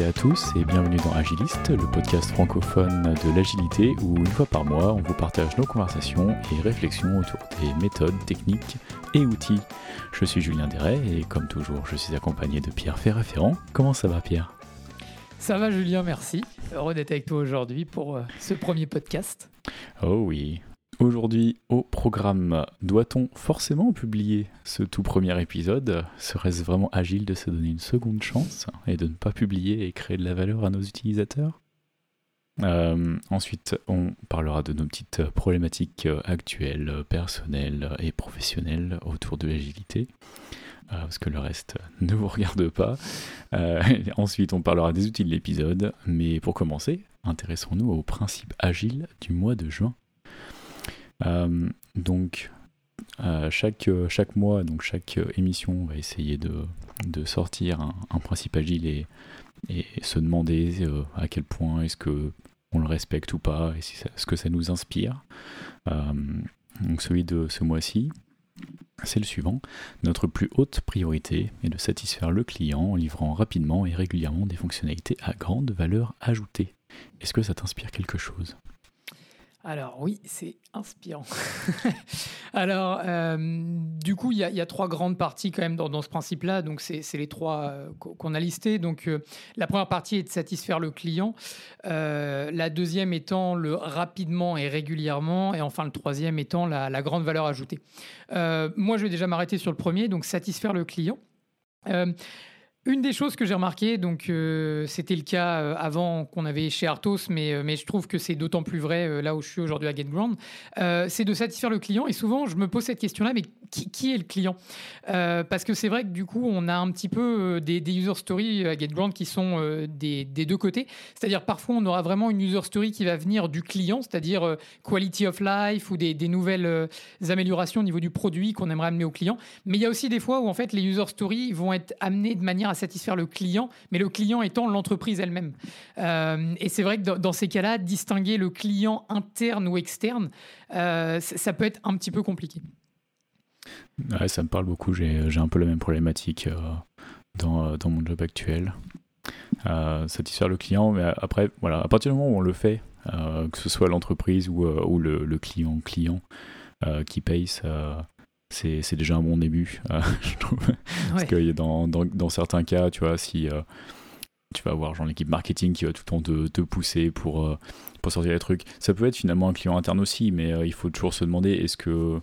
et à tous et bienvenue dans Agiliste, le podcast francophone de l'agilité où une fois par mois on vous partage nos conversations et réflexions autour des méthodes, techniques et outils. Je suis Julien Deret et comme toujours je suis accompagné de Pierre Ferraférant. Comment ça va Pierre? Ça va Julien, merci. Heureux d'être avec toi aujourd'hui pour euh, ce premier podcast. Oh oui, Aujourd'hui, au programme, doit-on forcément publier ce tout premier épisode? Serait-ce vraiment agile de se donner une seconde chance et de ne pas publier et créer de la valeur à nos utilisateurs? Euh, ensuite, on parlera de nos petites problématiques actuelles, personnelles et professionnelles autour de l'agilité, euh, parce que le reste ne vous regarde pas. Euh, ensuite, on parlera des outils de l'épisode, mais pour commencer, intéressons-nous au principe agile du mois de juin. Euh, donc, euh, chaque, euh, chaque mois, donc chaque émission, on va essayer de, de sortir un, principe agile et, et se demander à quel point est-ce que on le respecte ou pas, et si ce que ça nous inspire. donc celui de ce mois-ci, c'est le suivant. Notre plus haute priorité est de satisfaire le client en livrant rapidement et régulièrement des fonctionnalités à grande valeur ajoutée. Est-ce que ça t'inspire quelque chose? Alors oui, c'est inspirant. Alors, euh, du coup, il y, a trois grandes parties quand même dans, ce principe-là. Donc, c'est les trois euh, qu'on a listés. Donc, euh, la première partie est de satisfaire le client. la deuxième étant le rapidement et régulièrement. Et enfin, le troisième étant la grande valeur ajoutée. moi, je vais déjà m'arrêter sur le premier, donc satisfaire le client. Une des choses que j'ai remarqué, donc euh, c'était le cas euh, avant qu'on avait chez Arthos, mais, euh, mais je trouve que c'est d'autant plus vrai là où je suis aujourd'hui à GetGround, c'est de satisfaire le client. Et souvent, je me pose cette question-là, mais qui, est le client? Parce que c'est vrai que du coup, on a un petit peu des, user stories à GetGround qui sont des, deux côtés. C'est-à-dire parfois, on aura vraiment une user story qui va venir du client, c'est-à-dire quality of life ou des, des, nouvelles améliorations au niveau du produit qu'on aimerait amener au client. Mais il y a aussi des fois où en fait les user stories vont être amenées de manière à satisfaire le client, mais le client étant l'entreprise elle-même. Euh, et c'est vrai que dans, ces cas-là, distinguer le client interne ou externe, euh, ça peut être un petit peu compliqué. Ouais, ça me parle beaucoup. J'ai un peu la même problématique euh, dans, mon job actuel. satisfaire le client, mais après, voilà, à partir du moment où on le fait, que ce soit l'entreprise ou, le, client client qui paye, ça, c'est déjà un bon début, euh, je trouve. Parce que dans, dans, dans, certains cas, tu vois, si euh, tu vas avoir l'équipe marketing qui va tout le temps te, te pousser pour, euh, pour sortir les trucs, ça peut être finalement un client interne aussi, mais il faut toujours se demander est-ce que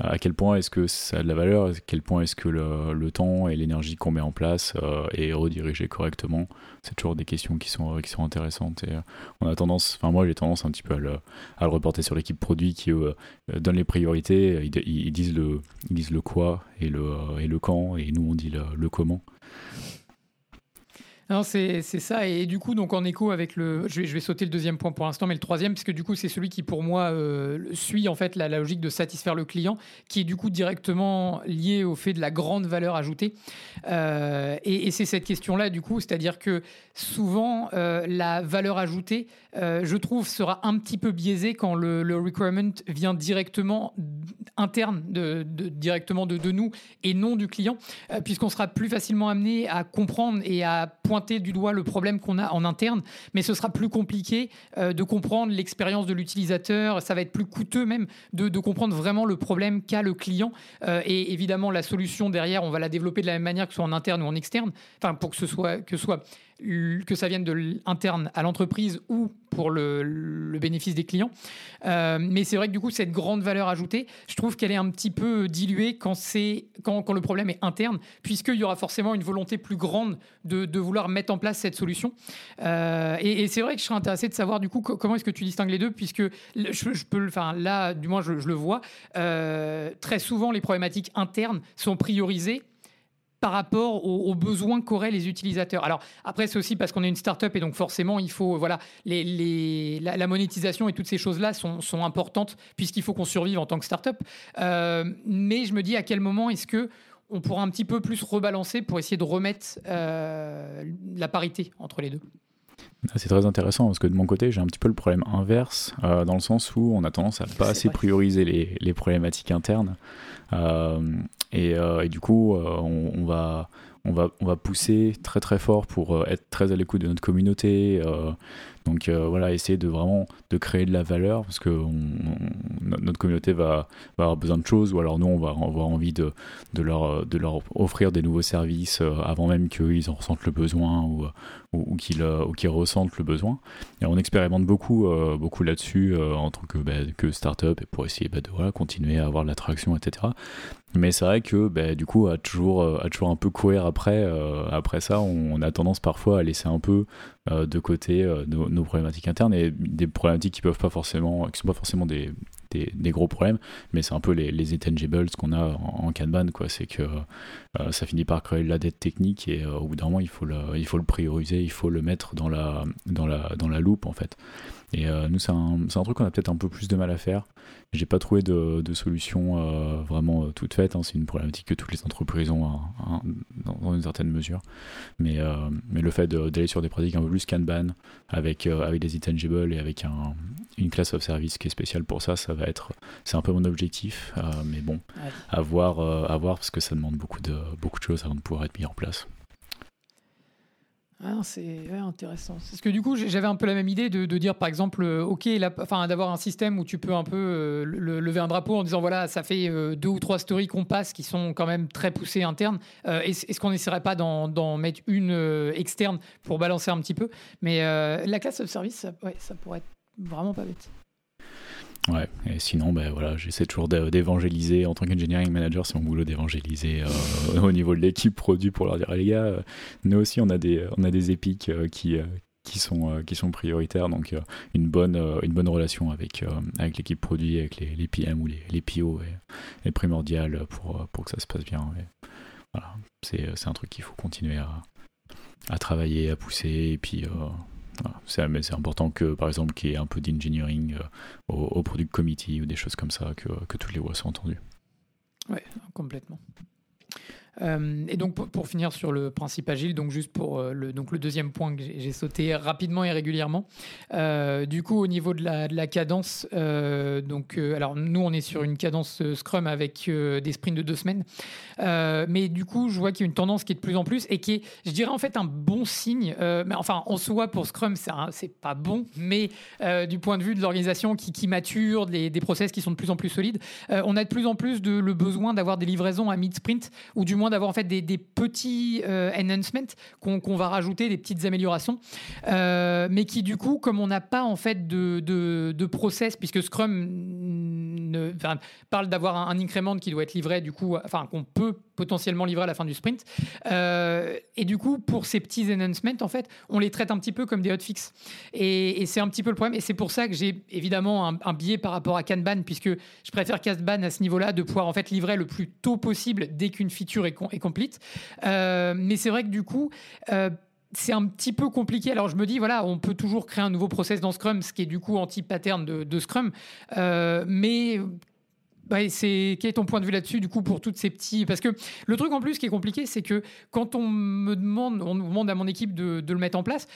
à quel point est-ce que ça a de la valeur, à quel point est-ce que le, temps et l'énergie qu'on met en place euh, est redirigé correctement. C'est toujours des questions qui sont, qui sont intéressantes. Et euh, on a tendance, enfin moi j'ai tendance un petit peu à le, à le reporter sur l'équipe produit qui euh, donne les priorités, ils, disent le, ils disent le quoi et le, et le quand, et nous on dit le, le comment. Non, c'est ça. Et du coup, donc en écho avec le. Je vais, je vais sauter le deuxième point pour l'instant, mais le troisième, puisque du coup, c'est celui qui, pour moi, euh, suit en fait la, logique de satisfaire le client, qui est du coup directement lié au fait de la grande valeur ajoutée. Euh, et, c'est cette question-là, du coup, c'est-à-dire que souvent, euh, la valeur ajoutée, je trouve, sera un petit peu biaisée quand le, requirement vient directement interne, de, directement de, nous et non du client, puisqu'on sera plus facilement amené à comprendre et à pointer du doigt le problème qu'on a en interne, mais ce sera plus compliqué euh, de comprendre l'expérience de l'utilisateur. Ça va être plus coûteux même de, comprendre vraiment le problème qu'a le client. Euh, et évidemment, la solution derrière, on va la développer de la même manière que ce soit en interne ou en externe, enfin pour que ce soit que ce soit que ça vienne de l'interne à l'entreprise ou pour le, bénéfice des clients. Euh, mais c'est vrai que du coup, cette grande valeur ajoutée, je trouve qu'elle est un petit peu diluée quand, quand, quand le problème est interne, puisqu'il y aura forcément une volonté plus grande de, de vouloir mettre en place cette solution. Euh, et, c'est vrai que je serais intéressé de savoir du coup comment est-ce que tu distingues les deux, puisque je, peux, enfin là, du moins je, le vois, euh, très souvent les problématiques internes sont priorisées par rapport aux, besoins qu'auraient les utilisateurs. Alors après, c'est aussi parce qu'on est une start-up et donc forcément, il faut voilà, les, la, monétisation et toutes ces choses-là sont, importantes puisqu'il faut qu'on survive en tant que start-up. Euh, mais je me dis à quel moment est-ce que on pourra un petit peu plus rebalancer pour essayer de remettre euh, la parité entre les deux? C'est très intéressant parce que de mon côté, j'ai un petit peu le problème inverse, euh, dans le sens où on a tendance à pas assez prioriser les, les, problématiques internes. Euh, et, euh, et, du coup, on, on, va, on va, on va pousser très très fort pour être très à l'écoute de notre communauté. donc voilà, essayer de vraiment de créer de la valeur parce que notre communauté va, avoir besoin de choses ou alors nous on va avoir envie de, leur, de leur offrir des nouveaux services avant même qu'ils en ressentent le besoin ou, qu'ils ressentent le besoin. Et on expérimente beaucoup, beaucoup là-dessus en tant que, bah, que start-up pour essayer bah, de continuer à avoir de l'attraction, etc. Mais c'est vrai que bah, du coup, à toujours, euh, à toujours un peu courir après, euh, après ça, on, a tendance parfois à laisser un peu euh, de côté nos, problématiques internes et des problématiques qui peuvent pas forcément, qui sont pas forcément des, des, gros problèmes, mais c'est un peu les, les intangibles qu'on a en, Kanban, quoi. C'est que ça finit par créer de la dette technique et au bout d'un moment, il faut, le, il faut le prioriser, il faut le mettre dans la, dans la, dans la loupe, en fait. Et euh, nous, c'est un, un, truc qu'on a peut-être un peu plus de mal à faire. J'ai pas trouvé de, de solution euh, vraiment euh, toute faite. Hein. C'est une problématique que toutes les entreprises ont hein, hein, dans, une certaine mesure. Mais, mais le fait d'aller sur des pratiques un peu plus Kanban, avec, avec des intangibles et avec un, une classe of service qui est spéciale pour ça, ça va être. C'est un peu mon objectif. mais bon, à, voir, à voir parce que ça demande beaucoup de, beaucoup de choses avant de pouvoir être mis en place. Ah, c'est intéressant. Parce que du coup, j'avais un peu la même idée de, dire, par exemple, euh, ok, enfin, d'avoir un système où tu peux un peu euh, lever un drapeau en disant, voilà, ça fait euh, deux ou trois stories qu'on passe qui sont quand même très poussées internes. Est-ce qu'on n'essaierait pas d'en mettre une externe pour balancer un petit peu? Mais la classe de service, ça, ouais, ça pourrait être vraiment pas bête. Ouais, et sinon, ben voilà, j'essaie toujours d'évangéliser. En tant qu'engineering manager, c'est mon boulot d'évangéliser euh, au niveau de l'équipe produit pour leur dire, les gars, euh, nous aussi, on a des, on a des épiques euh, qui, qui, sont, qui sont prioritaires. Donc, une, bonne, une bonne relation avec, avec l'équipe produit, avec les, PM ou les, les PO est, est primordial pour, pour que ça se passe bien. voilà, c'est un truc qu'il faut continuer à, à travailler, à pousser. Et puis, c'est important que, par exemple, qu'il y ait un peu d'engineering euh, au, au, product committee ou des choses comme ça, que, que toutes les voix soient entendues. Oui, complètement. Euh, et donc pour, finir sur le principe agile, donc juste pour euh, le, donc le deuxième point que j'ai sauté rapidement et régulièrement. Euh, du coup, au niveau de la, de la cadence, donc alors nous on est sur une cadence Scrum avec des sprints de deux semaines, mais du coup je vois qu'il y a une tendance qui est de plus en plus et qui est, je dirais en fait un bon signe. mais enfin en soi pour Scrum c'est pas bon, mais du point de vue de l'organisation qui, qui, mature, des, des process qui sont de plus en plus solides, on a de plus en plus de, le besoin d'avoir des livraisons à mid sprint ou du moins d'avoir en fait des, petits euh, enhancements qu'on va rajouter, des petites améliorations, euh, mais qui du coup, comme on n'a pas en fait de, process, puisque Scrum parle d'avoir un, increment qui doit être livré du coup, enfin qu'on peut potentiellement livrer à la fin du sprint, euh, et du coup pour ces petits enhancements en fait, on les traite un petit peu comme des hotfix, et, et c'est un petit peu le problème, et c'est pour ça que j'ai évidemment un, un, biais par rapport à Kanban, puisque je préfère Kanban à ce niveau-là de pouvoir en fait livrer le plus tôt possible dès qu'une feature est est complète. Euh, mais c'est vrai que du coup, euh, c'est un petit peu compliqué. Alors je me dis, voilà, on peut toujours créer un nouveau process dans Scrum, ce qui est du coup anti-pattern de, Scrum. Euh, mais c'est quel est ton point de vue là-dessus du coup pour toutes ces petits parce que le truc en plus qui est compliqué c'est que quand on me demande on demande à mon équipe de, de, le mettre en place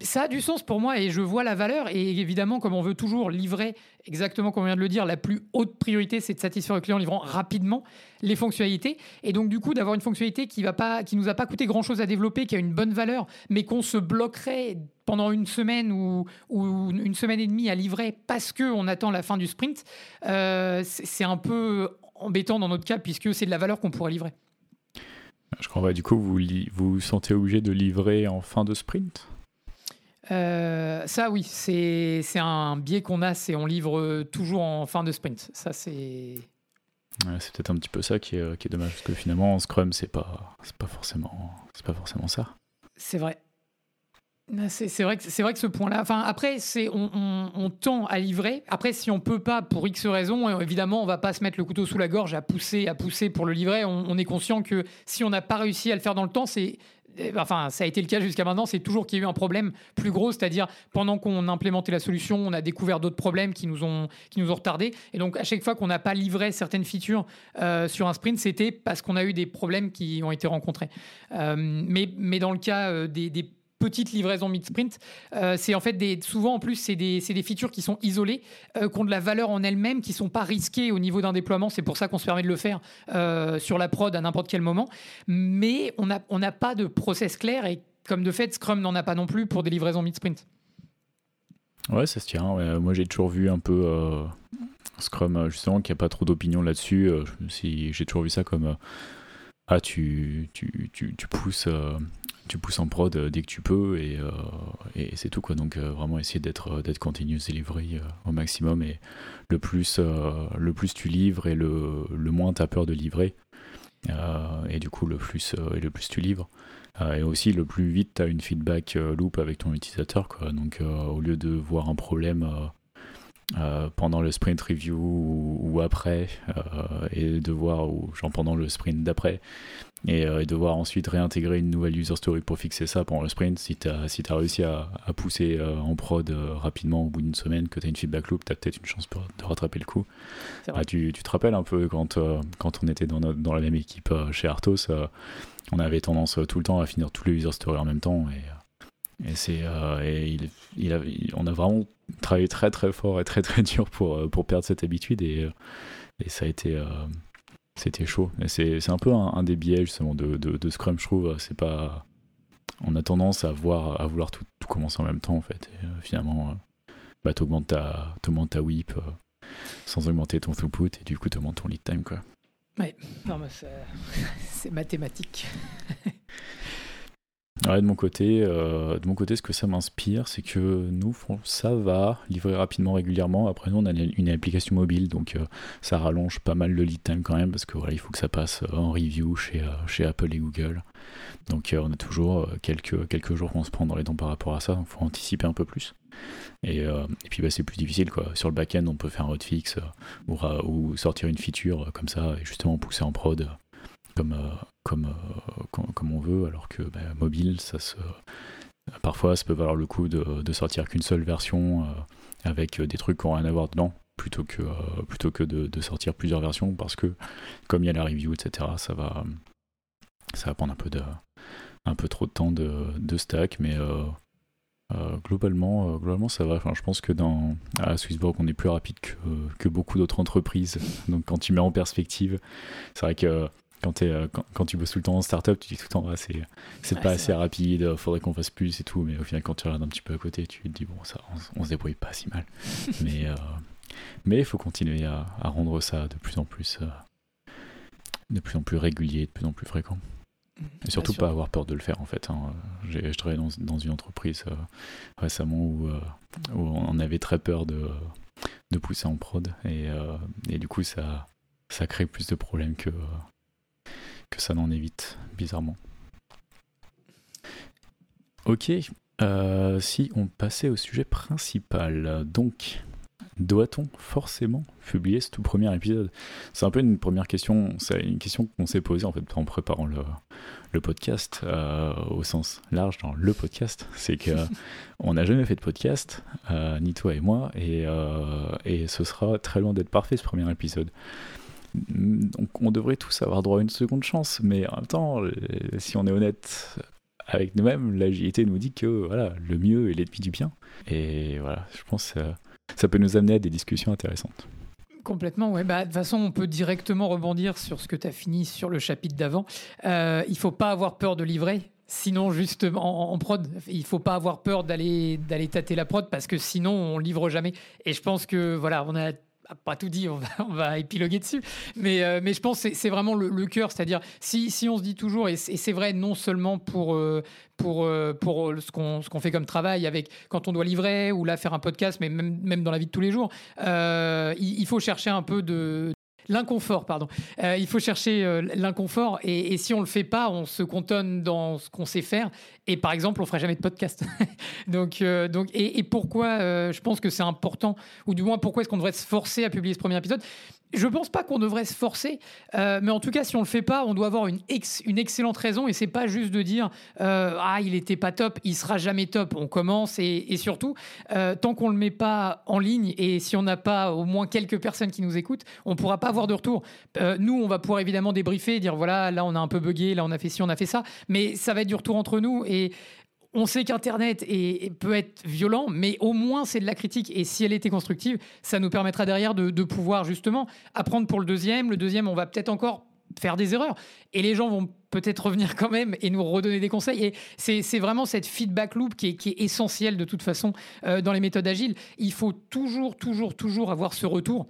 ça a du sens pour moi et je vois la valeur et évidemment comme on veut toujours livrer exactement comme on vient de le dire la plus haute priorité c'est de satisfaire le client en livrant rapidement les fonctionnalités et donc du coup d'avoir une fonctionnalité qui va pas qui nous a pas coûté grand chose à développer qui a une bonne valeur mais qu'on se bloquerait pendant une semaine ou, une semaine et demie à livrer parce que on attend la fin du sprint, euh, c'est un peu embêtant dans notre cas puisque c'est de la valeur qu'on pourrait livrer. Je crois, du coup, vous vous, sentez obligé de livrer en fin de sprint? Euh, ça oui, c'est un biais qu'on a, c'est on livre toujours en fin de sprint. Ça c'est. c'est peut-être un petit peu ça qui est, qui est dommage parce que finalement en Scrum c'est pas pas forcément c'est pas forcément ça. C'est vrai. C'est vrai que c'est vrai que ce point-là. Enfin, après, c'est on, tend à livrer. Après, si on peut pas pour X raisons, évidemment, on va pas se mettre le couteau sous la gorge à pousser, à pousser pour le livrer. On, est conscient que si on n'a pas réussi à le faire dans le temps, c'est Enfin, ça a été le cas jusqu'à maintenant, c'est toujours qu'il y a eu un problème plus gros, c'est-à-dire pendant qu'on implémentait la solution, on a découvert d'autres problèmes qui nous ont, qui retardés. Et donc, à chaque fois qu'on n'a pas livré certaines features euh, sur un sprint, c'était parce qu'on a eu des problèmes qui ont été rencontrés. Euh, mais, mais dans le cas euh, des petite livraison mid-sprint. Euh, c'est en fait des, souvent en plus, c'est des, des, features qui sont isolées, euh, qui ont de la valeur en elles-mêmes, qui sont pas risquées au niveau d'un déploiement. C'est pour ça qu'on se permet de le faire euh, sur la prod à n'importe quel moment. Mais on n'a on pas de process clair et comme de fait, Scrum n'en a pas non plus pour des livraisons mid-sprint. Ouais, ça se tient. moi, j'ai toujours vu un peu Scrum, justement, qui a pas trop d'opinion là-dessus. si, j'ai toujours vu ça comme ah, tu, tu, tu, tu pousses tu pousses en prod euh, dès que tu peux et, euh, c'est tout quoi. Donc euh, vraiment essayer d'être d'être continuous delivery au maximum et le plus le plus tu livres et le, le moins tu as peur de livrer et du coup le plus et le plus tu livres et aussi le plus vite tu as une feedback loop avec ton utilisateur quoi. Donc au lieu de voir un problème pendant le sprint review ou, après et de voir ou genre pendant le sprint d'après euh, et, devoir ensuite réintégrer une nouvelle user story pour fixer ça pendant le sprint. Si tu as, si as réussi à, pousser euh, en prod euh, rapidement au bout d'une semaine, que tu as une feedback loop, tu as peut-être une chance de rattraper le coup. Ah, tu, tu, te rappelles un peu quand, quand on était dans, dans la même équipe chez Artos, on avait tendance tout le temps à finir tous les user stories en même temps. Et, et, c'est, et a, on a vraiment travaillé très très fort et très très dur pour, pour perdre cette habitude. Et, et ça a été c'était chaud. C'est un peu un, des biais justement de, de, Scrum, je trouve. C'est pas. On a tendance à, voir, à vouloir tout, commencer en même temps en fait. Et, euh, finalement, euh, bah, tu augmentes ta, ta whip euh, sans augmenter ton throughput et du coup tu augmentes ton lead time quoi. Ouais, c'est mathématique. De mon côté, euh, de mon côté, ce que ça m'inspire, c'est que nous, ça va livrer rapidement, régulièrement. Après, nous, on a une application mobile, donc euh, ça rallonge pas mal le lead time quand même, parce que voilà, il faut que ça passe euh, en review chez, Apple et Google. Donc, on a toujours quelques, quelques jours qu'on se prend dans les dents par rapport à ça. Il faut anticiper un peu plus. Et, puis, bah, c'est plus difficile, quoi. Sur le back-end, on peut faire un hotfix ou, ou sortir une feature comme ça et justement pousser en prod comme, euh, comme, euh, comme, on veut, alors que bah, mobile, ça se, parfois ça peut valoir le coup de, de sortir qu'une seule version euh, avec des trucs qui n'ont rien à voir dedans plutôt que, plutôt que de, de, sortir plusieurs versions parce que comme il y a la review, etc., ça va, ça va prendre un peu, de, un peu trop de temps de, de stack, mais globalement, globalement, ça va. Enfin, je pense que dans, à Swissborg, on est plus rapide que, que beaucoup d'autres entreprises. Donc, quand tu mets en perspective, c'est vrai que quand, es, euh, quand, tu bosses tout le temps en startup, tu dis tout le temps, ah, c'est, c'est pas assez rapide, faudrait qu'on fasse plus et tout. Mais au final, quand tu regardes un petit peu à côté, tu te dis, bon, ça, on, se débrouille pas si mal. mais euh, mais il faut continuer à, rendre ça de plus en plus, euh, de plus en plus régulier, de plus en plus fréquent. Mmh, et surtout pas avoir peur de le faire en fait. Hein. J'ai, je travaillais dans, dans, une entreprise récemment où, où, on avait très peur de, de pousser en prod et, et du coup ça, ça crée plus de problèmes que, que ça n'en évite, bizarrement. Ok, euh, si on passait au sujet principal, donc doit-on forcément publier ce tout premier épisode? C'est un peu une première question, c'est une question qu'on s'est posée en fait en préparant le, le podcast euh, au sens large dans le podcast. C'est que on n'a jamais fait de podcast, euh, ni toi et moi, et, et ce sera très loin d'être parfait ce premier épisode. Donc on devrait tous avoir droit à une seconde chance, mais en même temps, euh, si on est honnête avec nous-mêmes, l'agilité nous dit que voilà, le mieux est l'ennemi du bien. Et voilà, je pense que ça, peut nous amener à des discussions intéressantes. Complètement, ouais. Bah, de toute façon, on peut directement rebondir sur ce que tu as fini sur le chapitre d'avant. Euh, il faut pas avoir peur de livrer. Sinon, justement, en, prod, il faut pas avoir peur d'aller d'aller tâter la prod parce que sinon, on livre jamais. Et je pense que voilà, on a pas tout dit, on va, épiloguer dessus, mais, euh, mais je pense que c'est vraiment le, cœur, c'est-à-dire si, si, on se dit toujours, et c'est vrai non seulement pour, euh, pour, euh, ce qu'on qu'on fait comme travail, avec quand on doit livrer ou là faire un podcast, mais même, même dans la vie de tous les jours, il, faut chercher un peu de, L'inconfort, pardon. Euh, il faut chercher euh, l'inconfort et, si on le fait pas, on se cantonne dans ce qu'on sait faire. Et par exemple, on ferait jamais de podcast. donc, euh, donc, et, et pourquoi je pense que c'est important, ou du moins pourquoi est-ce qu'on devrait se forcer à publier ce premier épisode? Je pense pas qu'on devrait se forcer, euh, mais en tout cas, si on le fait pas, on doit avoir une, une excellente raison et c'est pas juste de dire euh, ah il était pas top, il sera jamais top. On commence et, et surtout euh, tant qu'on le met pas en ligne et si on n'a pas au moins quelques personnes qui nous écoutent, on pourra pas avoir de retour. nous, on va pouvoir évidemment débriefer, dire voilà là on a un peu bugué, là on a fait ci, on a fait ça, mais ça va être du retour entre nous et on sait qu'Internet peut être violent, mais au moins c'est de la critique. Et si elle était constructive, ça nous permettra derrière de, pouvoir justement apprendre pour le deuxième. Le deuxième, on va peut-être encore faire des erreurs. Et les gens vont peut-être revenir quand même et nous redonner des conseils. Et c'est vraiment cette feedback loop qui est, qui est essentielle de toute façon euh, dans les méthodes agiles. Il faut toujours, toujours, toujours avoir ce retour.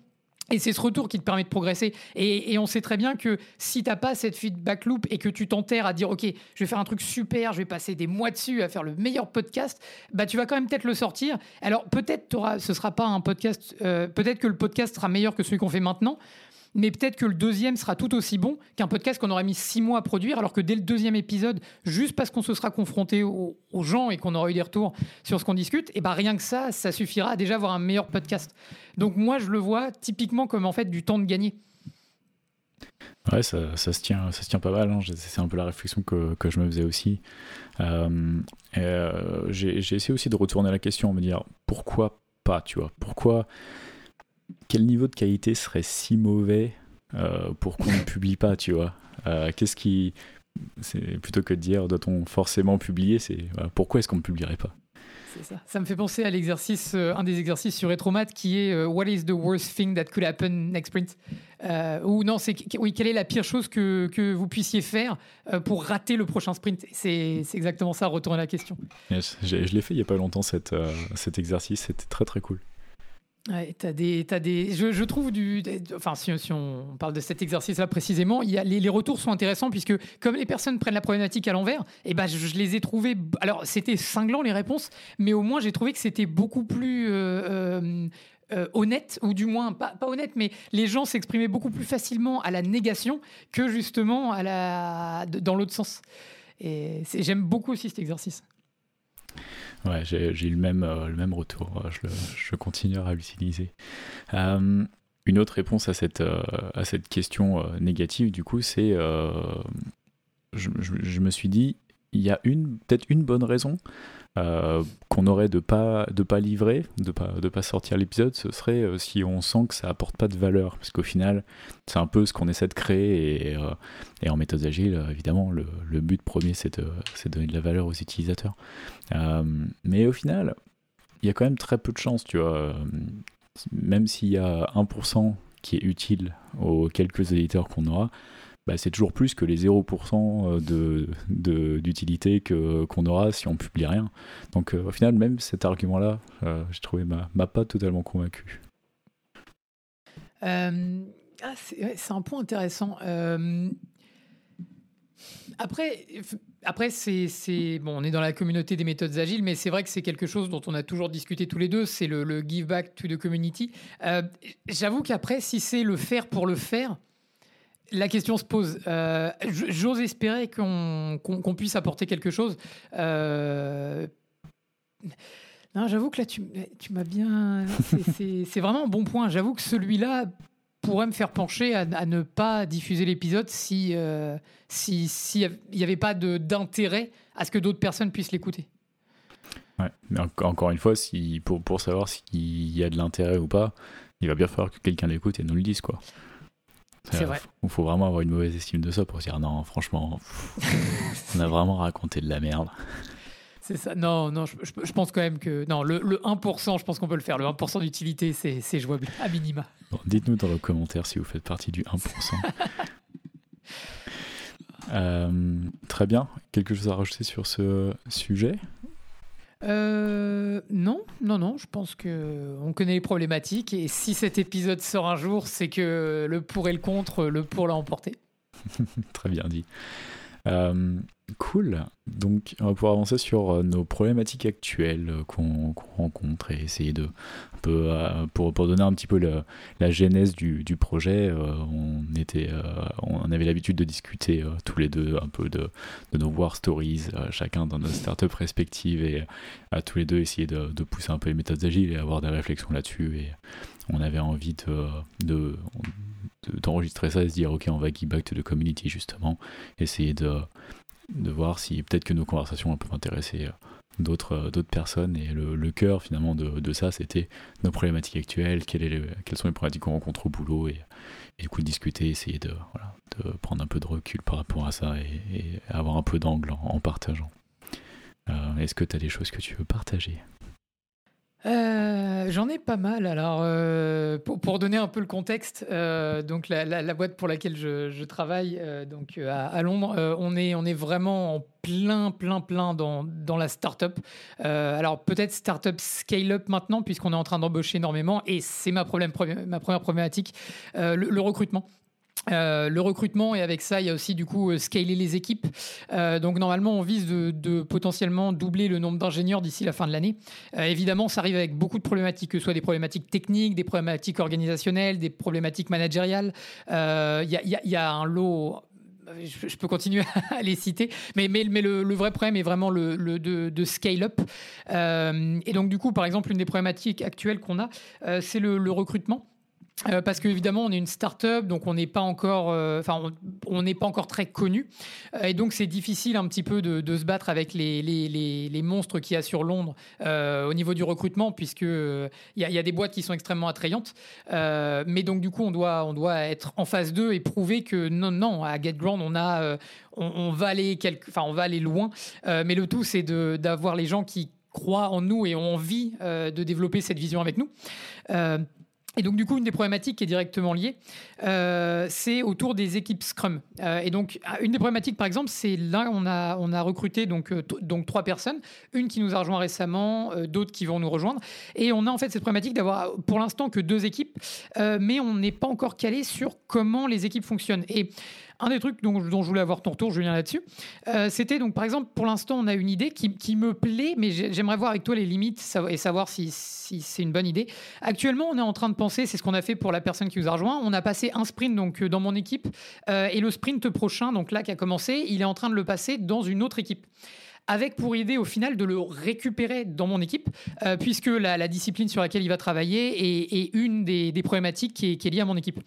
Et c'est ce retour qui te permet de progresser. Et, on sait très bien que si tu n'as pas cette feedback loop et que tu t'enterres à dire, OK, je vais faire un truc super, je vais passer des mois dessus à faire le meilleur podcast, bah, tu vas quand même peut-être le sortir. Alors peut-être ce sera pas un podcast, euh, peut-être que le podcast sera meilleur que celui qu'on fait maintenant, mais peut-être que le deuxième sera tout aussi bon qu'un podcast qu'on aurait mis six mois à produire, alors que dès le deuxième épisode, juste parce qu'on se sera confronté aux, gens et qu'on aura eu des retours sur ce qu'on discute, et bah rien que ça, ça suffira à déjà avoir un meilleur podcast. Donc moi, je le vois typiquement comme en fait du temps de gagner. Ouais, ça, se tient, ça se tient pas mal. Hein. C'est un peu la réflexion que, que, je me faisais aussi. Euh, euh, J'ai essayé aussi de retourner la question, me dire pourquoi pas, tu vois Pourquoi quel niveau de qualité serait si mauvais euh, pour qu'on ne publie pas, tu vois? Euh, Qu'est-ce qui. C'est plutôt que de dire doit-on forcément publier, c'est pourquoi est-ce qu'on ne publierait pas? Ça. ça. me fait penser à l'exercice, euh, un des exercices sur Retromat qui est What is the worst thing that could happen next sprint Ou non, c'est oui, quelle est la pire chose que, que vous puissiez faire pour rater le prochain sprint? C'est exactement ça, retourner la question. je l'ai fait il n'y a pas longtemps, cet exercice, c'était très très cool. Ouais, des, as des, je, trouve du, enfin si, on parle de cet exercice-là précisément, les, retours sont intéressants puisque comme les personnes prennent la problématique à l'envers, et eh ben je, les ai trouvés, alors c'était cinglant les réponses, mais au moins j'ai trouvé que c'était beaucoup plus euh, euh, euh, honnête ou du moins pas, pas honnête, mais les gens s'exprimaient beaucoup plus facilement à la négation que justement à la, dans l'autre sens. Et j'aime beaucoup aussi cet exercice. Ouais, j'ai eu le même, euh, le même retour. Je, je continuerai à l'utiliser. Euh, une autre réponse à cette, euh, à cette question négative, du coup, c'est. Je, je, me suis dit, il y a une peut-être une bonne raison euh, qu'on aurait de pas de pas livrer, de pas de pas sortir l'épisode, ce serait euh, si on sent que ça apporte pas de valeur, parce qu'au final, c'est un peu ce qu'on essaie de créer et, euh, en méthode agile, évidemment, le, but premier c'est de, de, donner de la valeur aux utilisateurs. mais au final, il y a quand même très peu de chances, tu vois. Même s'il y a 1% qui est utile aux quelques éditeurs qu'on aura, bah, c'est toujours plus que les 0% d'utilité de, qu'on aura si on publie rien. Donc euh, au final, même cet argument-là, euh, j'ai trouvé m'a pas totalement convaincu. Euh, ah, c'est un point intéressant. après, après c'est bon, on est dans la communauté des méthodes agiles, mais c'est vrai que c'est quelque chose dont on a toujours discuté tous les deux. C'est le, le, give back to the community. J'avoue qu'après, si c'est le faire pour le faire, la question se pose. Euh, j'ose espérer qu'on puisse apporter quelque chose. Euh, j'avoue que là, tu, m'as bien. C'est vraiment un bon point. J'avoue que celui-là pourrait me faire pencher à, ne pas diffuser l'épisode si euh, s'il n'y avait pas d'intérêt à ce que d'autres personnes puissent l'écouter. Ouais, encore une fois, pour, pour savoir s'il y a de l'intérêt ou pas, il va bien falloir que quelqu'un l'écoute et nous le dise. quoi. C'est vrai. Il faut vraiment avoir une mauvaise estime de ça pour dire non, franchement, on a vraiment raconté de la merde. C'est ça. Non, non, je, pense quand même que. Non, le, 1%, je pense qu'on peut le faire. Le 1% d'utilité, c'est jouable à minima. Dites-nous dans les commentaires si vous faites partie du 1%. Euh, très bien. Quelque chose à rajouter sur ce sujet? Euh, non, non, non. Je pense que on connaît les problématiques et si cet épisode sort un jour, c'est que le pour et le contre, le pour l'a emporté. Très bien dit. Euh, Cool. Donc, on va pouvoir avancer sur euh, nos problématiques actuelles euh, qu'on rencontre et essayer de, un peu, euh, pour, pour donner un petit peu la genèse du, du projet. on, était, on avait l'habitude de discuter tous les deux un peu de, de nos War Stories, chacun dans nos startups respectives et à tous les deux essayer de, de, pousser un peu les méthodes agiles et avoir des réflexions là-dessus. Et on avait envie de, de d'enregistrer ça et se dire ok on va give back to the community justement essayer de de voir si peut-être que nos conversations peuvent intéresser euh, d'autres euh, d'autres personnes. Et le, cœur finalement de, ça c'était nos problématiques actuelles quelles, sont les problématiques qu'on rencontre au boulot et, du coup discuter essayer de, prendre un peu de recul par rapport à ça et, avoir un peu d'angle en, partageant. Est-ce que tu as des choses que tu veux partager? Euh, j'en ai pas mal. Alors, euh, pour, donner un peu le contexte, euh, donc la, boîte pour laquelle je, travaille, donc à, Londres, on est vraiment en plein plein plein dans la startup. alors peut-être startup scale up maintenant puisqu'on est en train d'embaucher énormément et c'est ma première problématique, le recrutement. Euh, le recrutement et avec ça il y a aussi du coup euh, scaler les équipes euh, donc normalement on vise de, potentiellement doubler le nombre d'ingénieurs d'ici la fin de l'année évidemment ça arrive avec beaucoup de problématiques que ce soit des problématiques techniques des problématiques organisationnelles des problématiques managériales il y, a, un lot je, peux continuer à les citer, mais, le, vrai problème est vraiment le, de, scale-up. et donc, du coup, par exemple, une des problématiques actuelles qu'on a, c'est le, recrutement. Euh, parce qu'évidemment, on est une start-up, donc on n'est pas encore, euh, enfin, on n'est pas encore très connu, euh, et donc c'est difficile un petit peu de, se battre avec les, les, les, monstres qu'il y a sur Londres au niveau du recrutement, puisque il y, a des boîtes qui sont extrêmement attrayantes, mais donc du coup, on doit, on doit être en phase 2 et prouver que non, non, à GetGround, on a, on, va aller enfin, on va aller loin, mais le tout, c'est d'avoir les gens qui croient en nous et ont envie de développer cette vision avec nous. Et donc, du coup, une des problématiques qui est directement liée, euh, c'est autour des équipes Scrum. Euh, et donc, une des problématiques, par exemple, c'est là, on a, on a recruté donc, euh, donc trois personnes, une qui nous a rejoint récemment, d'autres qui vont nous rejoindre. Et on a en fait cette problématique d'avoir pour l'instant que deux équipes, mais on n'est pas encore calé sur comment les équipes fonctionnent. Et un des trucs dont, je voulais avoir ton retour, Julien, là-dessus, euh, c'était donc, par exemple, pour l'instant, on a une idée qui, me plaît, mais j'aimerais voir avec toi les limites et savoir si, c'est une bonne idée. Actuellement, on est en train de penser, c'est ce qu'on a fait pour la personne qui nous a rejoint, on a passé un sprint donc, euh, dans mon équipe, euh, et le sprint prochain, donc là qui a commencé, il est en train de le passer dans une autre équipe avec pour idée au final de le récupérer dans mon équipe, puisque la, discipline sur laquelle il va travailler est, une des, problématiques qui est, liée à mon équipe.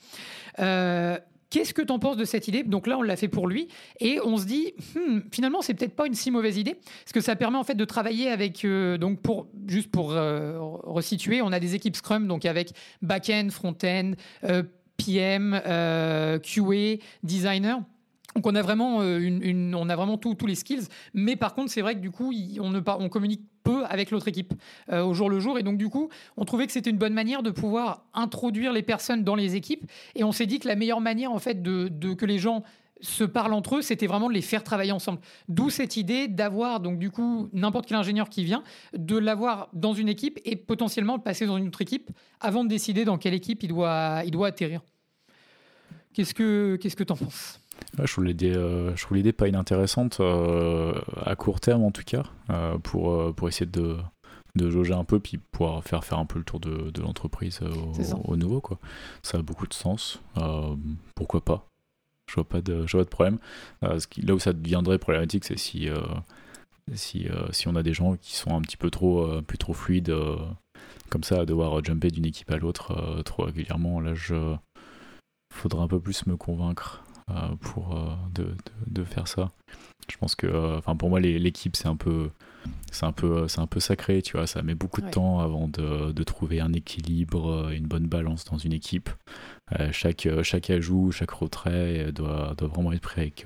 Qu'est-ce que tu en penses de cette idée? Donc là, on l'a fait pour lui. Et on se dit hmm, finalement, c'est peut-être pas une si mauvaise idée parce que ça permet en fait de travailler avec euh, donc pour juste pour euh, resituer, on a des équipes Scrum donc avec back-end, front-end, euh, PM, QA, designer. Donc on a vraiment une, on a vraiment tous les skills, mais par contre c'est vrai que du coup on ne on communique peu avec l'autre équipe euh, au jour le jour. Et donc, du coup, on trouvait que c'était une bonne manière de pouvoir introduire les personnes dans les équipes. Et on s'est dit que la meilleure manière, en fait, de, que les gens se parlent entre eux, c'était vraiment de les faire travailler ensemble. D'où cette idée d'avoir, donc du coup, n'importe quel ingénieur qui vient, de l'avoir dans une équipe et potentiellement de passer dans une autre équipe avant de décider dans quelle équipe il doit, il doit atterrir. Qu'est-ce que qu'est-ce que t'en penses? Je trouve l'idée, euh, je trouve l'idée pas inintéressante euh, à court terme en tout cas euh, pour pour essayer de de jauger un peu puis pouvoir faire faire un peu le tour de, de l'entreprise au, nouveau quoi. Ça a beaucoup de sens. pourquoi pas Je vois pas de je vois pas de problème. Ce qui, là où ça deviendrait problématique, c'est si si, si on a des gens qui sont un petit peu trop plus trop fluides comme ça à devoir jumper d'une équipe à l'autre trop régulièrement. Là, je faudra un peu plus me convaincre euh, pour euh, de, de, faire ça. Je pense que, euh, enfin pour moi, l'équipe c'est un peu, c'est un peu, c'est un peu sacré, tu vois. Ça met beaucoup de temps avant de, de, trouver un équilibre, une bonne balance dans une équipe. chaque, chaque ajout, chaque retrait doit, doit vraiment être pris avec,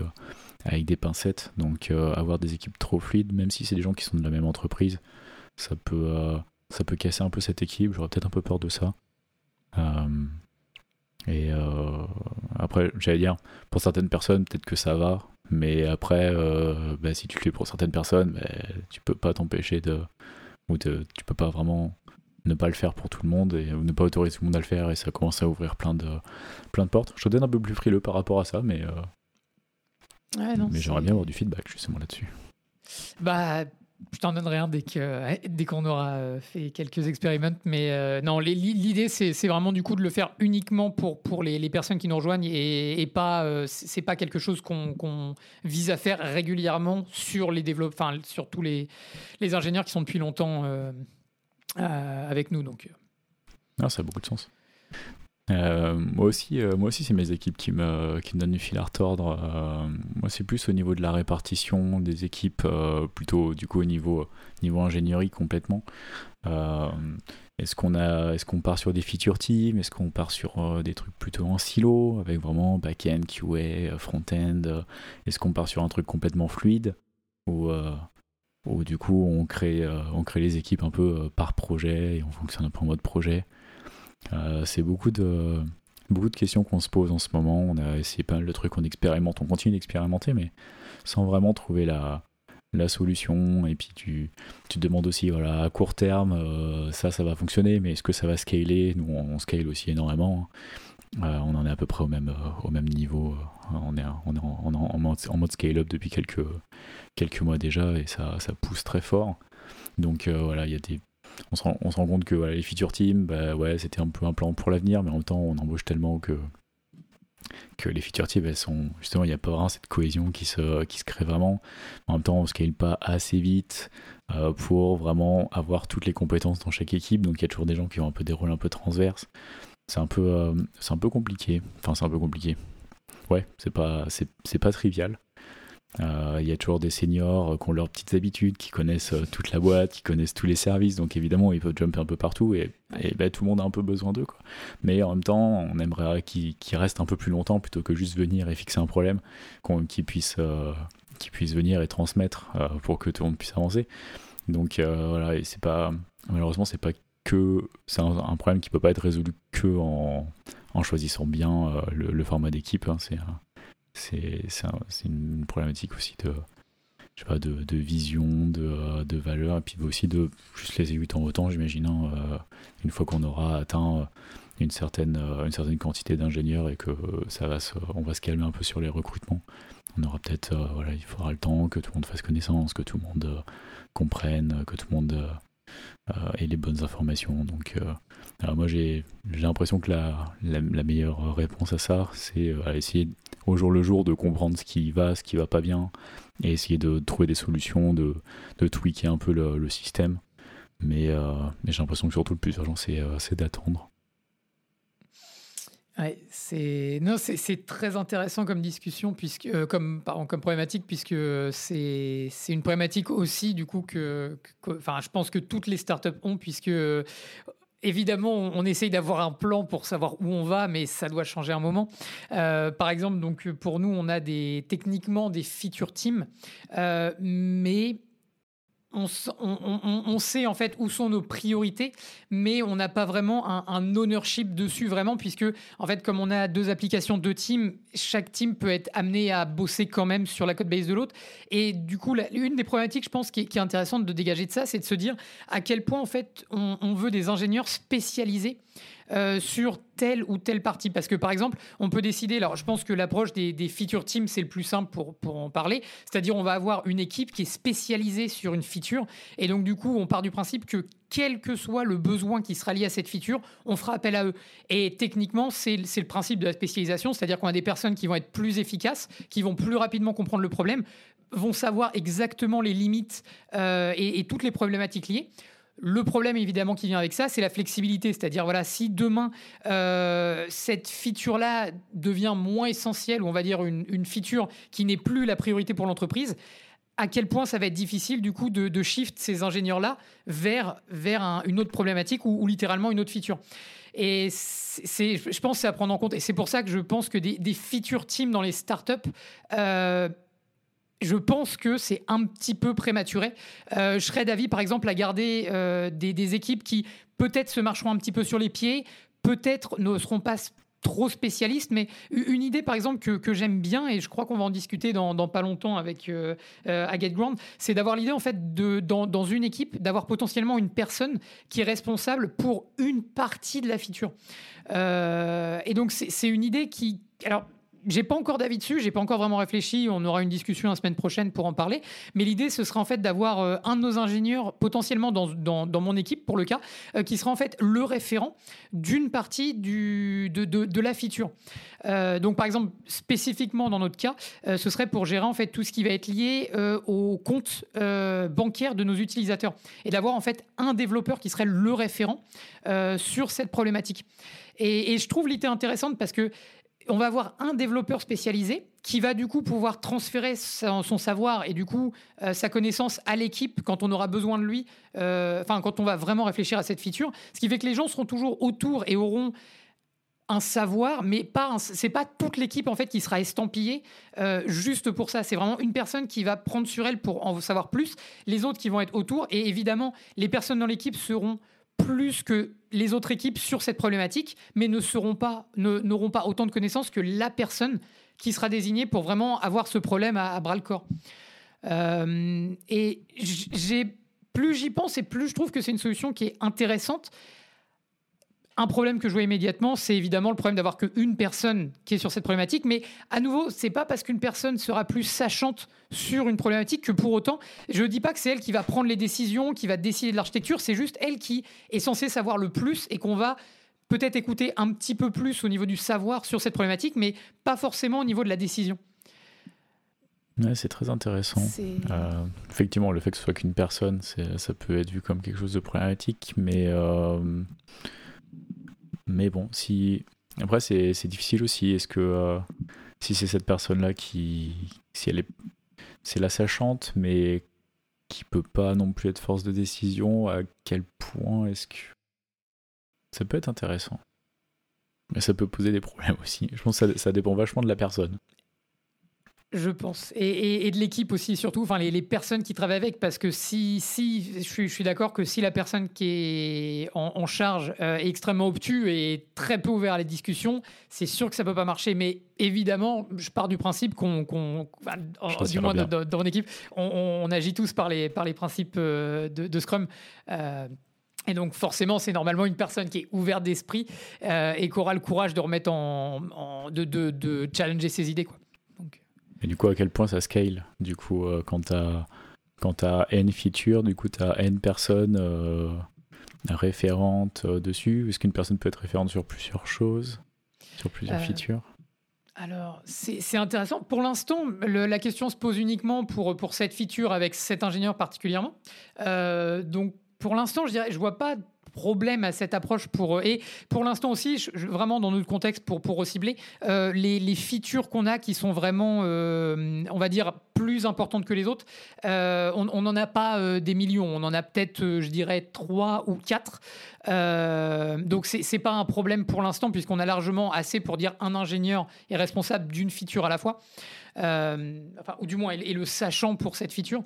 avec des pincettes. Donc avoir des équipes trop fluides, même si c'est des gens qui sont de la même entreprise, ça peut, ça peut casser un peu cette équipe. J'aurais peut-être un peu peur de ça. Et euh, après, j'allais dire, pour certaines personnes, peut-être que ça va, mais après, euh, bah, si tu le fais pour certaines personnes, bah, tu peux pas t'empêcher de. ou de, tu peux pas vraiment ne pas le faire pour tout le monde et ne pas autoriser tout le monde à le faire et ça commence à ouvrir plein de, plein de portes. Je te donne un peu plus frileux par rapport à ça, mais, euh, mais j'aimerais bien avoir du feedback justement là-dessus. Bah, je t'en donnerai un dès qu'on aura euh, fait quelques expériments. Mais euh, non, l'idée c'est vraiment du coup de le faire uniquement pour les, personnes qui nous rejoignent et, et pas euh, c'est pas quelque chose qu'on vise à faire régulièrement sur les développeurs, enfin sur tous les les ingénieurs qui sont depuis longtemps avec nous. Donc. Ah, ça a beaucoup de sens. Euh, moi aussi, euh, moi aussi, c'est mes équipes qui me, qui me donnent du fil à retordre. Euh, moi, c'est plus au niveau de la répartition des équipes, plutôt du coup au niveau, niveau ingénierie complètement. est-ce qu'on a, est-ce qu'on part sur des feature teams Est-ce qu'on part sur des trucs plutôt en silo avec vraiment back-end, QA, front-end? Est-ce qu'on part sur un truc complètement fluide? Ou où du coup on crée, on crée les équipes un peu par projet et on fonctionne un peu en mode projet? C'est beaucoup de, beaucoup de questions qu'on se pose en ce moment. On a essayé pas mal de trucs, on expérimente, on continue d'expérimenter, mais sans vraiment trouver la, la solution. Et puis tu, tu te demandes aussi, voilà, à court terme, euh, ça, ça va fonctionner, mais est-ce que ça va scaler? Nous, on, scale aussi énormément. Euh, on en est à peu près au même, euh, au même niveau. On est, on est en, en, mode, en mode scale-up depuis quelques, quelques mois déjà et ça, ça pousse très fort. Donc voilà, il y a des on se, rend, compte que les feature teams, bah, c'était un peu un plan pour l'avenir, mais en même temps, on embauche tellement que, les feature teams, sont justement, il n'y a pas vraiment cette cohésion qui se, crée vraiment. En même temps, on ne scale pas assez vite euh, pour vraiment avoir toutes les compétences dans chaque équipe, donc il y a toujours des gens qui ont un peu des rôles un peu transverses. C'est un peu, euh, un peu compliqué. Enfin, c'est un peu compliqué. Ouais, c'est pas, c'est pas trivial. Euh, il y a toujours des seniors euh, qui ont leurs petites habitudes, qui connaissent euh, toute la boîte, qui connaissent tous les services, donc évidemment ils peuvent jumper un peu partout et, ben, tout le monde a un peu besoin d'eux. Mais en même temps, on aimerait qu'ils restent un peu plus longtemps plutôt que juste venir et fixer un problème, qu'ils puissent, puissent venir et transmettre pour que tout le monde puisse avancer. Donc voilà, et c'est pas malheureusement c'est pas que c'est un, problème qui peut pas être résolu que en, en choisissant bien le, format d'équipe. Hein. c'est c'est une problématique aussi de, je sais pas, de, de vision, de, euh, de, valeur, et puis aussi de juste les exécuter en autant, j'imagine, hein, euh, une fois qu'on aura atteint euh, une certaine, une certaine quantité d'ingénieurs et que ça va se, on va se calmer un peu sur les recrutements. On aura peut-être, voilà, il faudra le temps que tout le monde fasse connaissance, que tout le monde comprenne, que tout le monde ait les bonnes informations. Donc, alors moi j'ai l'impression que la, la, meilleure réponse à ça, c'est essayer au jour le jour de comprendre ce qui va, ce qui va pas bien, et essayer de trouver des solutions, de, de tweaker un peu le, système. Mais, euh, mais j'ai l'impression que surtout le plus urgent, c'est euh, d'attendre. Ouais, c'est non, c'est très intéressant comme discussion puisque euh, comme pardon, comme problématique puisque c'est une problématique aussi du coup que, enfin je pense que toutes les startups ont puisque Évidemment, on essaye d'avoir un plan pour savoir où on va, mais ça doit changer un moment. Euh, par exemple, donc pour nous, on a des techniquement des feature teams, euh, mais on, sait en fait où sont nos priorités, mais on n'a pas vraiment un, ownership dessus vraiment, puisque en fait, comme on a deux applications, deux teams, chaque team peut être amené à bosser quand même sur la code base de l'autre. Et du coup, une des problématiques, je pense, qui est, intéressante de dégager de ça, c'est de se dire à quel point en fait on veut des ingénieurs spécialisés euh, sur telle ou telle partie. Parce que par exemple, on peut décider, alors je pense que l'approche des, feature teams, c'est le plus simple pour, en parler. C'est-à-dire, on va avoir une équipe qui est spécialisée sur une feature. Et donc, du coup, on part du principe que quel que soit le besoin qui sera lié à cette feature, on fera appel à eux. Et techniquement, c'est le principe de la spécialisation, c'est-à-dire qu'on a des personnes qui vont être plus efficaces, qui vont plus rapidement comprendre le problème, vont savoir exactement les limites euh, et toutes les problématiques liées. Le problème évidemment qui vient avec ça, c'est la flexibilité. C'est-à-dire, voilà, si demain euh, cette feature-là devient moins essentielle, ou on va dire une, feature qui n'est plus la priorité pour l'entreprise, à quel point ça va être difficile du coup de, shift ces ingénieurs-là vers, vers une autre problématique ou, littéralement une autre feature. Et c'est, je pense que c'est à prendre en compte. Et c'est pour ça que je pense que des, des feature teams dans les startups euh, je pense que c'est un petit peu prématuré. Euh, je serais d'avis, par exemple, à garder euh, des, équipes qui peut-être se marcheront un petit peu sur les pieds, peut-être ne seront pas trop spécialistes, mais une idée, par exemple, que, j'aime bien, et je crois qu'on va en discuter dans, pas longtemps avec euh, euh Ground, c'est d'avoir l'idée, en fait, de, dans, dans une équipe, d'avoir potentiellement une personne qui est responsable pour une partie de la feature. et donc, c'est une idée qui... Alors, j'ai pas encore d'avis dessus, j'ai pas encore vraiment réfléchi. On aura une discussion la semaine prochaine pour en parler. Mais l'idée, ce sera en fait d'avoir euh, un de nos ingénieurs potentiellement dans, mon équipe, pour le cas, euh, qui sera en fait le référent d'une partie de, de, la feature. Euh, donc, par exemple, spécifiquement dans notre cas, ce serait pour gérer en fait tout ce qui va être lié au compte bancaire de nos utilisateurs et d'avoir en fait un développeur qui serait le référent sur cette problématique. Et je trouve l'idée intéressante parce que on va avoir un développeur spécialisé qui va du coup pouvoir transférer son, savoir et du coup euh, sa connaissance à l'équipe quand on aura besoin de lui, euh, enfin quand on va vraiment réfléchir à cette feature. Ce qui fait que les gens seront toujours autour et auront un savoir, mais pas c'est pas toute l'équipe en fait qui sera estampillée euh, juste pour ça. C'est vraiment une personne qui va prendre sur elle pour en savoir plus, les autres qui vont être autour, et évidemment les personnes dans l'équipe seront plus que les autres équipes sur cette problématique, mais ne seront pas n'auront pas autant de connaissances que la personne qui sera désignée pour vraiment avoir ce problème à, bras le corps. Euh, et plus j'y pense et plus je trouve que c'est une solution qui est intéressante un problème que je vois immédiatement, c'est évidemment le problème d'avoir qu'une personne qui est sur cette problématique. Mais à nouveau, c'est pas parce qu'une personne sera plus sachante sur une problématique que pour autant, je ne dis pas que c'est elle qui va prendre les décisions, qui va décider de l'architecture. C'est juste elle qui est censée savoir le plus et qu'on va peut-être écouter un petit peu plus au niveau du savoir sur cette problématique, mais pas forcément au niveau de la décision. Ouais, c'est très intéressant. Euh, effectivement, le fait que ce soit qu'une personne, ça peut être vu comme quelque chose de problématique, mais euh, mais bon, si. Après, c'est difficile aussi. Est-ce que euh, si c'est cette personne-là qui. Si elle est. C'est la sachante, mais qui peut pas non plus être force de décision, à quel point est-ce que. Ça peut être intéressant? Mais ça peut poser des problèmes aussi. Je pense que ça, ça dépend vachement de la personne. Je pense. Et, de l'équipe aussi, surtout, enfin, les, personnes qui travaillent avec. Parce que si, si je suis, d'accord que si la personne qui est en, charge euh, est extrêmement obtus et très peu ouvert à la discussion, c'est sûr que ça peut pas marcher. Mais évidemment, je pars du principe qu'on, du moins dans, mon équipe, on, agit tous par les, par les principes euh, de, Scrum. Euh, et donc forcément, c'est normalement une personne qui est ouverte d'esprit et qui aura le courage de remettre en, de, de, de, challenger ses idées. Quoi. Et du coup, à quel point ça scale Du coup, euh, quand tu as, quand as N features, du coup, tu as N personnes euh, référentes euh, dessus. Est-ce qu'une personne peut être référente sur plusieurs choses Sur plusieurs features? alors, c'est intéressant. Pour l'instant, la question se pose uniquement pour, pour cette feature avec cet ingénieur particulièrement. donc, pour l'instant, je dirais, je vois pas problème à cette approche pour et pour l'instant aussi vraiment dans notre contexte pour pour recibler euh, les, features qu'on a qui sont vraiment euh, on va dire plus importantes que les autres euh, on n'en a pas des millions on en a peut-être je dirais trois ou quatre donc c'est c'est pas un problème pour l'instant puisqu'on a largement assez pour dire un ingénieur est responsable d'une feature à la fois enfin ou du moins est le sachant pour cette feature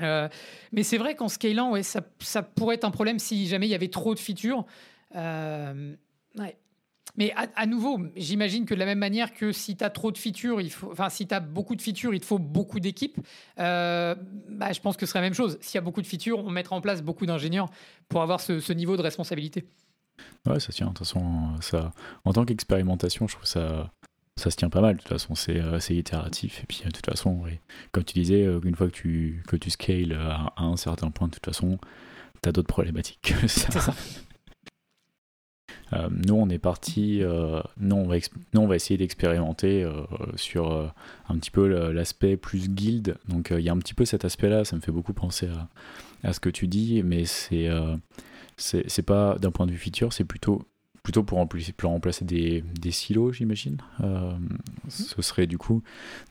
euh, mais c'est vrai qu'en scalant, ouais, ça, ça, pourrait être un problème si jamais il y avait trop de features. Euh, mais à, nouveau, j'imagine que de la même manière que si tu as trop de features, il faut, enfin, si tu as beaucoup de features, il te faut beaucoup d'équipes. Euh, bah, je pense que ce serait la même chose. S'il y a beaucoup de features, on mettra en place beaucoup d'ingénieurs pour avoir ce, ce, niveau de responsabilité. Ouais, ça tient. De toute façon, ça, en tant qu'expérimentation, je trouve ça, ça se tient pas mal. De toute façon, c'est assez itératif. Et puis, de toute façon, comme tu disais, euh, une fois que tu, que tu scales à, un certain point, de toute façon, tu as d'autres problématiques que ça. Euh, nous, on est parti. Euh, nous, on va on va essayer d'expérimenter sur un petit peu l'aspect plus guild. Donc, il y a un petit peu cet aspect-là. Ça me fait beaucoup penser à, à ce que tu dis, mais c'est c'est pas d'un point de vue feature, c'est plutôt plutôt pour remplacer, des, silos, j'imagine. Euh, ce serait du coup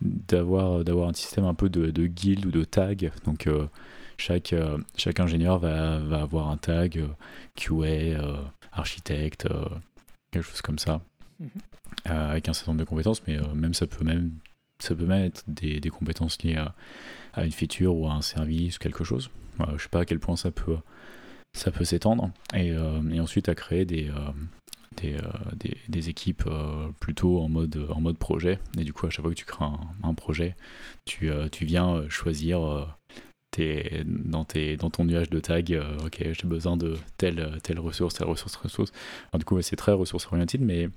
d'avoir d'avoir un système un peu de, de guild ou de tag. Donc euh, chaque, euh, chaque ingénieur va, va, avoir un tag QA, architecte, quelque chose comme ça, mhm. avec un certain nombre de compétences. Mais même ça peut même ça peut même être des, des compétences liées à, une feature ou à un service, quelque chose. je sais pas à quel point ça peut ça peut s'étendre et, et, ensuite à créer des, euh, des, des, équipes euh, plutôt en mode, en mode projet. Et du coup, à chaque fois que tu crées un, projet, tu, euh, tu viens choisir tes, dans, tes, dans ton nuage de tag, ok, j'ai besoin de telle, telle ressource, telle ressource, ressource. du coup, c'est très ressource oriented, mais,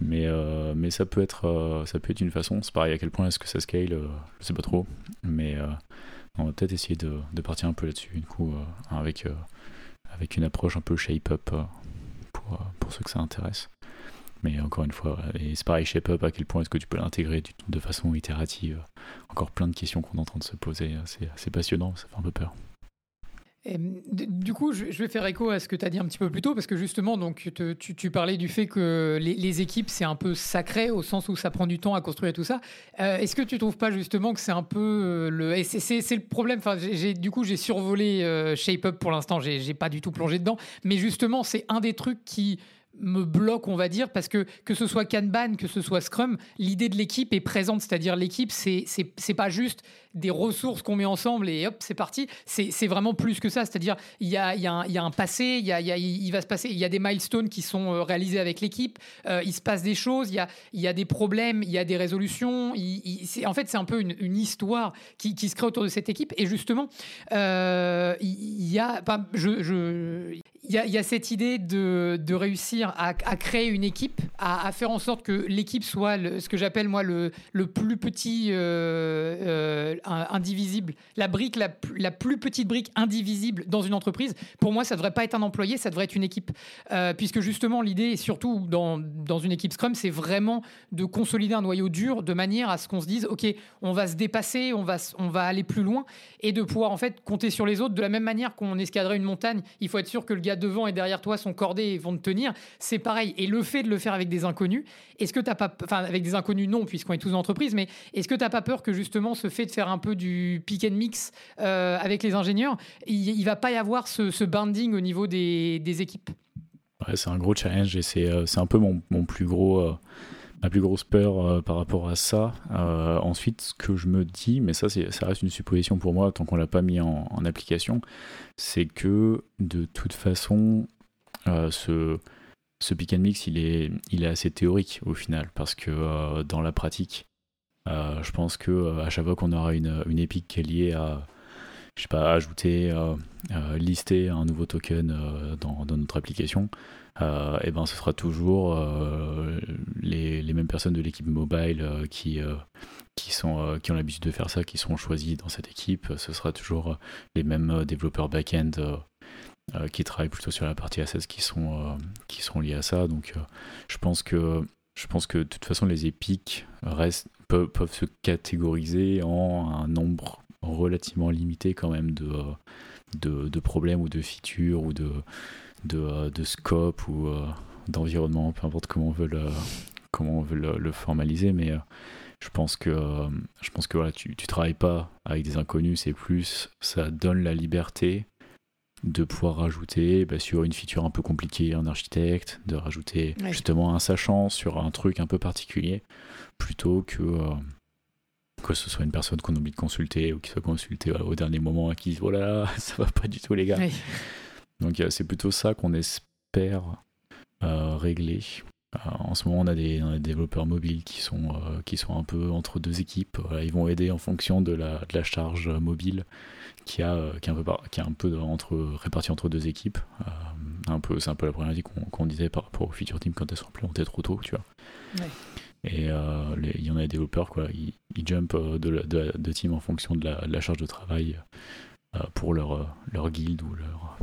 mais, mais ça, peut être, ça peut être une façon. C'est pareil, à quel point est-ce que ça scale, je sais pas trop, mais on va peut-être essayer de, de, partir un peu là-dessus, du coup, avec, avec une approche un peu shape-up pour, euh, pour ceux que ça intéresse. Mais encore une fois, et c'est pareil, Shape Up, à quel point est-ce que tu peux l'intégrer de façon itérative Encore plein de questions qu'on est en train de se poser. C'est passionnant, ça fait un peu peur. Du coup, je vais faire écho à ce que tu as dit un petit peu plus tôt, parce que justement, donc, tu, parlais du fait que les, équipes, c'est un peu sacré, au sens où ça prend du temps à construire tout ça. Euh, est-ce que tu trouves pas justement que c'est un peu euh, le... c'est le problème, du coup, j'ai survolé Shape Up pour l'instant, j'ai pas du tout plongé dedans, mais justement, c'est un des trucs qui me bloque, on va dire, parce que que ce soit Kanban, que ce soit Scrum, l'idée de l'équipe est présente, c'est-à-dire l'équipe, c'est pas juste des ressources qu'on met ensemble et hop, c'est parti. C'est vraiment plus que ça, c'est-à-dire il y a, a y a, un passé, il, y a, va se passer, il y a des milestones qui sont euh, réalisés avec l'équipe, euh, il se passe des choses, il y a, y a des problèmes, il y a des résolutions. En fait, c'est un peu une, histoire qui, qui, se crée autour de cette équipe et justement, euh, il y a, je, je, il y, a cette idée de, de réussir à, créer une équipe, à, faire en sorte que l'équipe soit ce que j'appelle moi le, le, plus petit euh, euh, indivisible, la brique, la, plus petite brique indivisible dans une entreprise. Pour moi, ça devrait pas être un employé, ça devrait être une équipe, euh, puisque justement l'idée, surtout dans, dans une équipe Scrum, c'est vraiment de consolider un noyau dur de manière à ce qu'on se dise, ok, on va se dépasser, on va, on va aller plus loin, et de pouvoir en fait compter sur les autres de la même manière qu'on escadrait une montagne. Il faut être sûr que le gars devant et derrière toi sont cordés et vont te tenir. C'est pareil. Et le fait de le faire avec des inconnus, est-ce que t'as pas, enfin avec des inconnus non puisqu'on est tous en entreprise, mais est-ce que t'as pas peur que justement ce fait de faire un peu du pick and mix euh, avec les ingénieurs, il, il, va pas y avoir ce, ce banding au niveau des, équipes? C'est un gros challenge et c'est, euh, un peu mon, mon plus gros. Euh ma plus grosse peur euh, par rapport à ça. Euh, ensuite, ce que je me dis, mais ça, ça reste une supposition pour moi tant qu'on l'a pas mis en, application, c'est que de toute façon, euh, ce, ce pick and mix, il est, il est assez théorique au final, parce que dans la pratique, je pense que à chaque fois qu'on aura une, une épique qui est liée à je sais pas, ajouter, lister un nouveau token dans, notre application, et ben ce sera toujours euh, les, les, mêmes personnes de l'équipe mobile euh, qui, qui, sont, qui ont l'habitude de faire ça, qui seront choisis dans cette équipe. Ce sera toujours les mêmes développeurs back-end qui travaillent plutôt sur la partie assets qui sont, qui sont liés à ça. Donc je pense que je pense que de toute façon les épiques restent, peuvent, peuvent se catégoriser en un nombre relativement limité quand même de, de, de problèmes ou de features ou de, de, euh, de scope ou euh, d'environnement, peu importe comment on veut le, comment on veut le, le formaliser, mais euh, je pense que, je pense que voilà, tu, tu travailles pas avec des inconnus, c'est plus, ça donne la liberté de pouvoir rajouter bah, sur une feature un peu compliquée un architecte, de rajouter ouais. justement un sachant sur un truc un peu particulier, plutôt que euh, que ce soit une personne qu'on oublie de consulter ou qui soit consultée au dernier moment et qui dise voilà, ça va pas du tout les gars. Ouais. Donc c'est plutôt ça qu'on espère euh, régler. Euh, en ce moment, on a, des, on a, des, développeurs mobiles qui sont, euh, qui sont un peu entre deux équipes. Ils vont aider en fonction de la, de la charge mobile qui, a, qui est un peu, qui est un peu entre, répartie entre deux équipes. un peu, c'est un peu la problématique qu'on qu disait par rapport aux feature teams quand elles sont implémentées trop tôt, tu vois. Ouais. Et il y en a des développeurs, quoi, ils, ils jumpent de, de, de, team en fonction de la, de la charge de travail pour leur, leur guild ou leur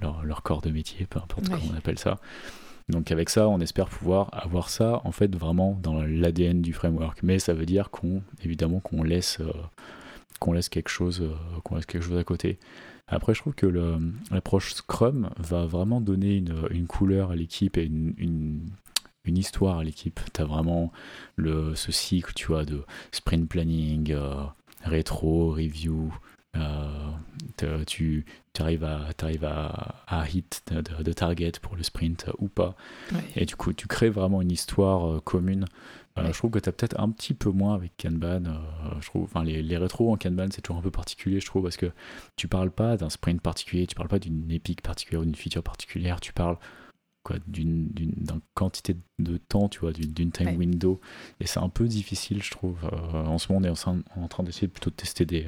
leur, leur, corps de métier, peu importe comment on appelle ça. Donc avec ça, on espère pouvoir avoir ça en fait vraiment dans l'ADN du framework. Mais ça veut dire qu'on évidemment qu'on laisse euh, qu'on laisse quelque chose euh, qu'on laisse quelque chose à côté. Après, je trouve que l'approche Scrum va vraiment donner une, une couleur à l'équipe et une, une, une, histoire à l'équipe. Tu as vraiment le, ce cycle, tu vois, de sprint planning, euh, rétro, review, euh, tu, arrives à, arrives à, à hit de, de, de, target pour le sprint ou pas. Ouais. Et du coup, tu crées vraiment une histoire euh, commune. Euh, ouais. Je trouve que tu as peut-être un petit peu moins avec Kanban. Je trouve, enfin, les, les rétros en Kanban, c'est toujours un peu particulier, je trouve, parce que tu parles pas d'un sprint particulier, tu parles pas d'une épique particulière ou d'une feature particulière, tu parles d'une quantité de temps tu vois d'une time ouais. window et c'est un peu difficile je trouve euh, en ce moment on est en, en train d'essayer plutôt de tester des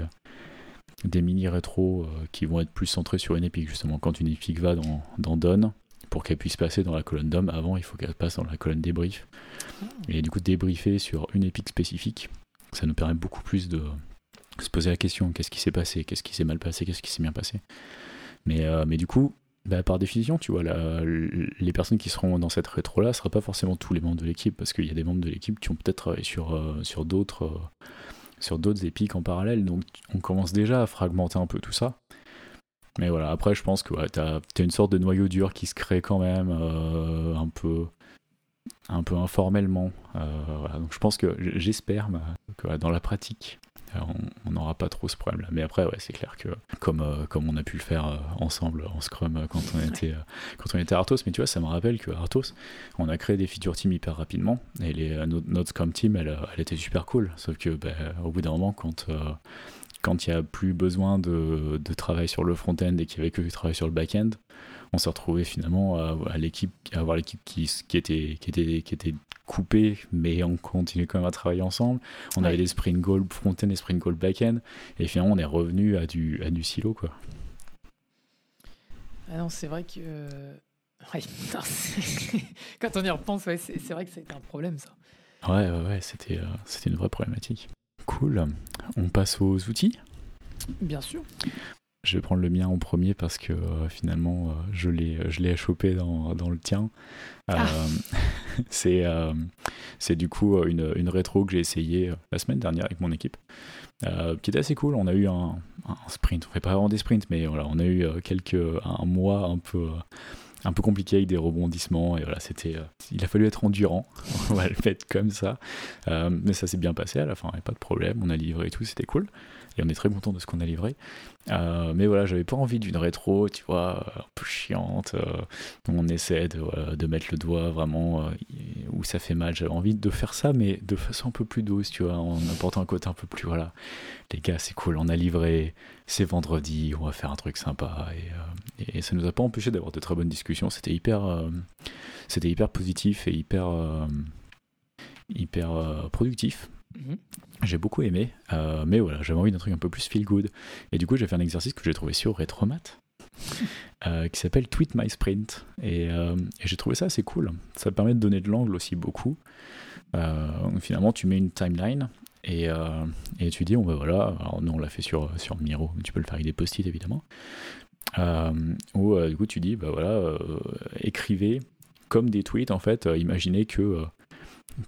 des mini rétros euh, qui vont être plus centrés sur une épique justement. Quand une épique va dans, dans Done pour qu'elle puisse passer dans la colonne DOM avant il faut qu'elle passe dans la colonne débrief. Et du coup débriefer sur une épique spécifique ça nous permet beaucoup plus de se poser la question qu'est-ce qui s'est passé qu'est-ce qui s'est mal passé qu'est-ce qui s'est bien passé. Mais, euh, du coup bah, par définition, tu vois, les personnes qui seront dans cette rétro-là ne sera pas forcément tous les membres de l'équipe, parce qu'il y a des membres de l'équipe qui ont peut-être sur, euh, sur d'autres sur d'autres épiques en parallèle, donc on commence déjà à fragmenter un peu tout ça. Mais voilà, après je pense que ouais, t'as as une sorte de noyau dur qui se crée quand même euh, un peu un peu informellement. Euh. Donc je pense que j'espère bah, que dans la pratique, on n'aura pas trop ce problème-là. Mais après, ouais, c'est clair que comme, comme on a pu le faire ensemble en Scrum quand on était, quand on était à Arthos, mais tu vois, ça me rappelle que Arthos, on a créé des feature teams hyper rapidement et les, notre, Scrum team, elle, elle était super cool. Sauf que ben, au bout d'un moment, quand quand il n'y a plus besoin de, de, travail sur le front-end et qu'il n'y avait que du travail sur le back-end, on s'est retrouvé finalement à, l'équipe, à avoir l'équipe qui, qui, était, qui, était, qui était coupée, mais on continuait quand même à travailler ensemble. On avait des sprint goals front-end et sprint goals back-end, et finalement on est revenu à du, à du silo. Quoi. Ah non, c'est vrai que. quand on y repense, c'est vrai que c'était un problème ça. Ouais, ouais, ouais c'était euh, c'était une vraie problématique. Cool. On passe aux outils? Bien sûr. Je vais prendre le mien en premier parce que euh, finalement, euh, je l'ai, je l'ai chopé dans, dans, le tien. Euh, ah. c'est, c'est du coup une, une rétro que j'ai essayé la semaine dernière avec mon équipe, qui était assez cool. On a eu un, un sprint, on fait pas vraiment des sprints, mais voilà, on a eu quelques, un mois un peu un peu compliqué avec des rebondissements et voilà c'était il a fallu être endurant on va le mettre comme ça mais ça s'est bien passé à la fin il n'y a pas de problème on a livré et tout c'était cool et on est très content de ce qu'on a livré. Euh, mais voilà, j'avais pas envie d'une rétro, tu vois, un peu chiante. Euh, on essaie de, de, mettre le doigt vraiment euh, où ça fait mal. J'avais envie de faire ça, mais de façon un peu plus douce, tu vois, en apportant un côté un peu plus, voilà, les gars, c'est cool, on a livré, c'est vendredi, on va faire un truc sympa. Et, et ça nous a pas empêché d'avoir de très bonnes discussions. C'était hyper, positif et hyper, hyper productif. J'ai beaucoup aimé, euh, mais voilà, j'avais envie d'un truc un peu plus feel good. Et du coup, j'ai fait un exercice que j'ai trouvé sur Retromat, euh, qui s'appelle Tweet My Sprint. Euh, et, j'ai trouvé ça assez cool. Ça permet de donner de l'angle aussi beaucoup. finalement, tu mets une timeline et, tu dis, on va voilà, alors nous on l'a fait sur, sur Miro, mais tu peux le faire avec des post-it évidemment. où du coup, tu dis, bah voilà, écrivez comme des tweets en fait, imaginez que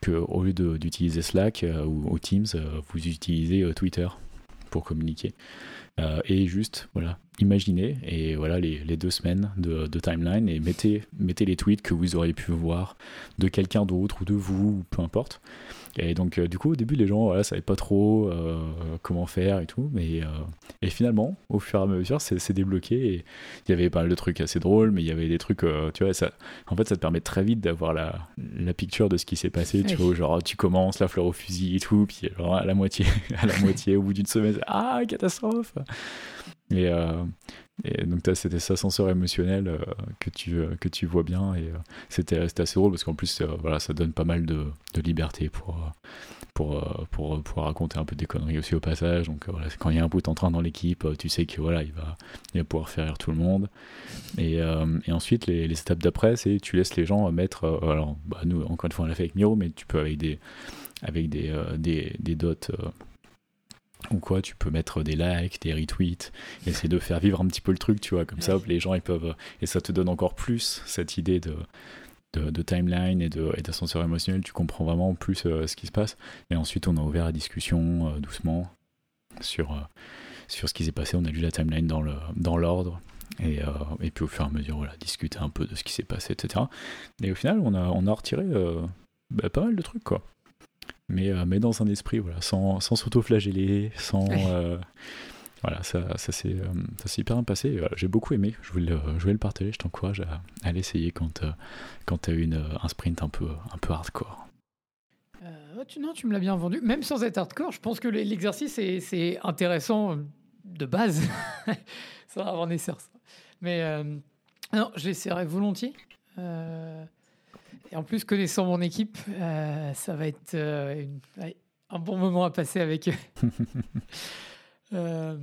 qu'au lieu d'utiliser Slack euh, ou, Teams, euh, vous utilisez euh, Twitter pour communiquer. et juste, voilà, imaginez, et voilà les, les deux semaines de, de, timeline, et mettez, mettez les tweets que vous auriez pu voir de quelqu'un d'autre ou de vous, ou peu importe. Et donc, euh, du coup, au début, les gens voilà, savaient pas trop euh, comment faire et tout. Mais euh, et finalement, au fur et à mesure, c'est débloqué. Et il y avait pas mal de trucs assez drôles, mais il y avait des trucs, tu vois, ça, en fait, ça te permet très vite d'avoir la, la picture de ce qui s'est passé. Tu vois, genre, tu commences la fleur au fusil et tout, puis à la moitié, à la moitié, au bout d'une semaine, ah, catastrophe! Et, et donc c'était cet ascenseur émotionnel euh, que, tu, euh, que tu vois bien et euh, c'était assez drôle parce qu'en plus voilà, ça donne pas mal de, de liberté pour, pour, pour, pour, raconter un peu des conneries aussi au passage. Donc voilà, quand il y a un bout en train dans l'équipe, tu sais que voilà, il va, il va pouvoir faire rire tout le monde. Et, et ensuite les, les étapes d'après, c'est tu laisses les gens mettre, alors bah, nous encore une fois on l'a fait avec Miro, mais tu peux avec des, avec des, des, des dots ou quoi, tu peux mettre des likes, des retweets, essayer de faire vivre un petit peu le truc, tu vois, comme ça, les gens ils peuvent. Et ça te donne encore plus cette idée de, de, timeline et d'ascenseur émotionnel, tu comprends vraiment plus euh, ce qui se passe. Et ensuite, on a ouvert la discussion euh, doucement sur, euh, sur ce qui s'est passé. On a lu la timeline dans l'ordre. Dans et, et puis au fur et à mesure, voilà, discuter un peu de ce qui s'est passé, etc. Et au final, on a, on a retiré bah, pas mal de trucs, quoi mais, euh, mais dans un esprit, voilà, sans, sans s'auto-flageller, sans. Euh, voilà, ça, ça s'est euh, hyper bien passé. J'ai beaucoup aimé. Je voulais, je voulais le partager. Je t'encourage à, à l'essayer quand, quand tu as eu un sprint un peu, un peu hardcore. tu, non, tu me l'as bien vendu. Même sans être hardcore, je pense que l'exercice est, intéressant de base. ça va avoir nécessaire. Mais non, je l'essaierai volontiers. Et en plus, connaissant mon équipe, euh, ça va être euh, un bon moment à passer avec eux. Euh,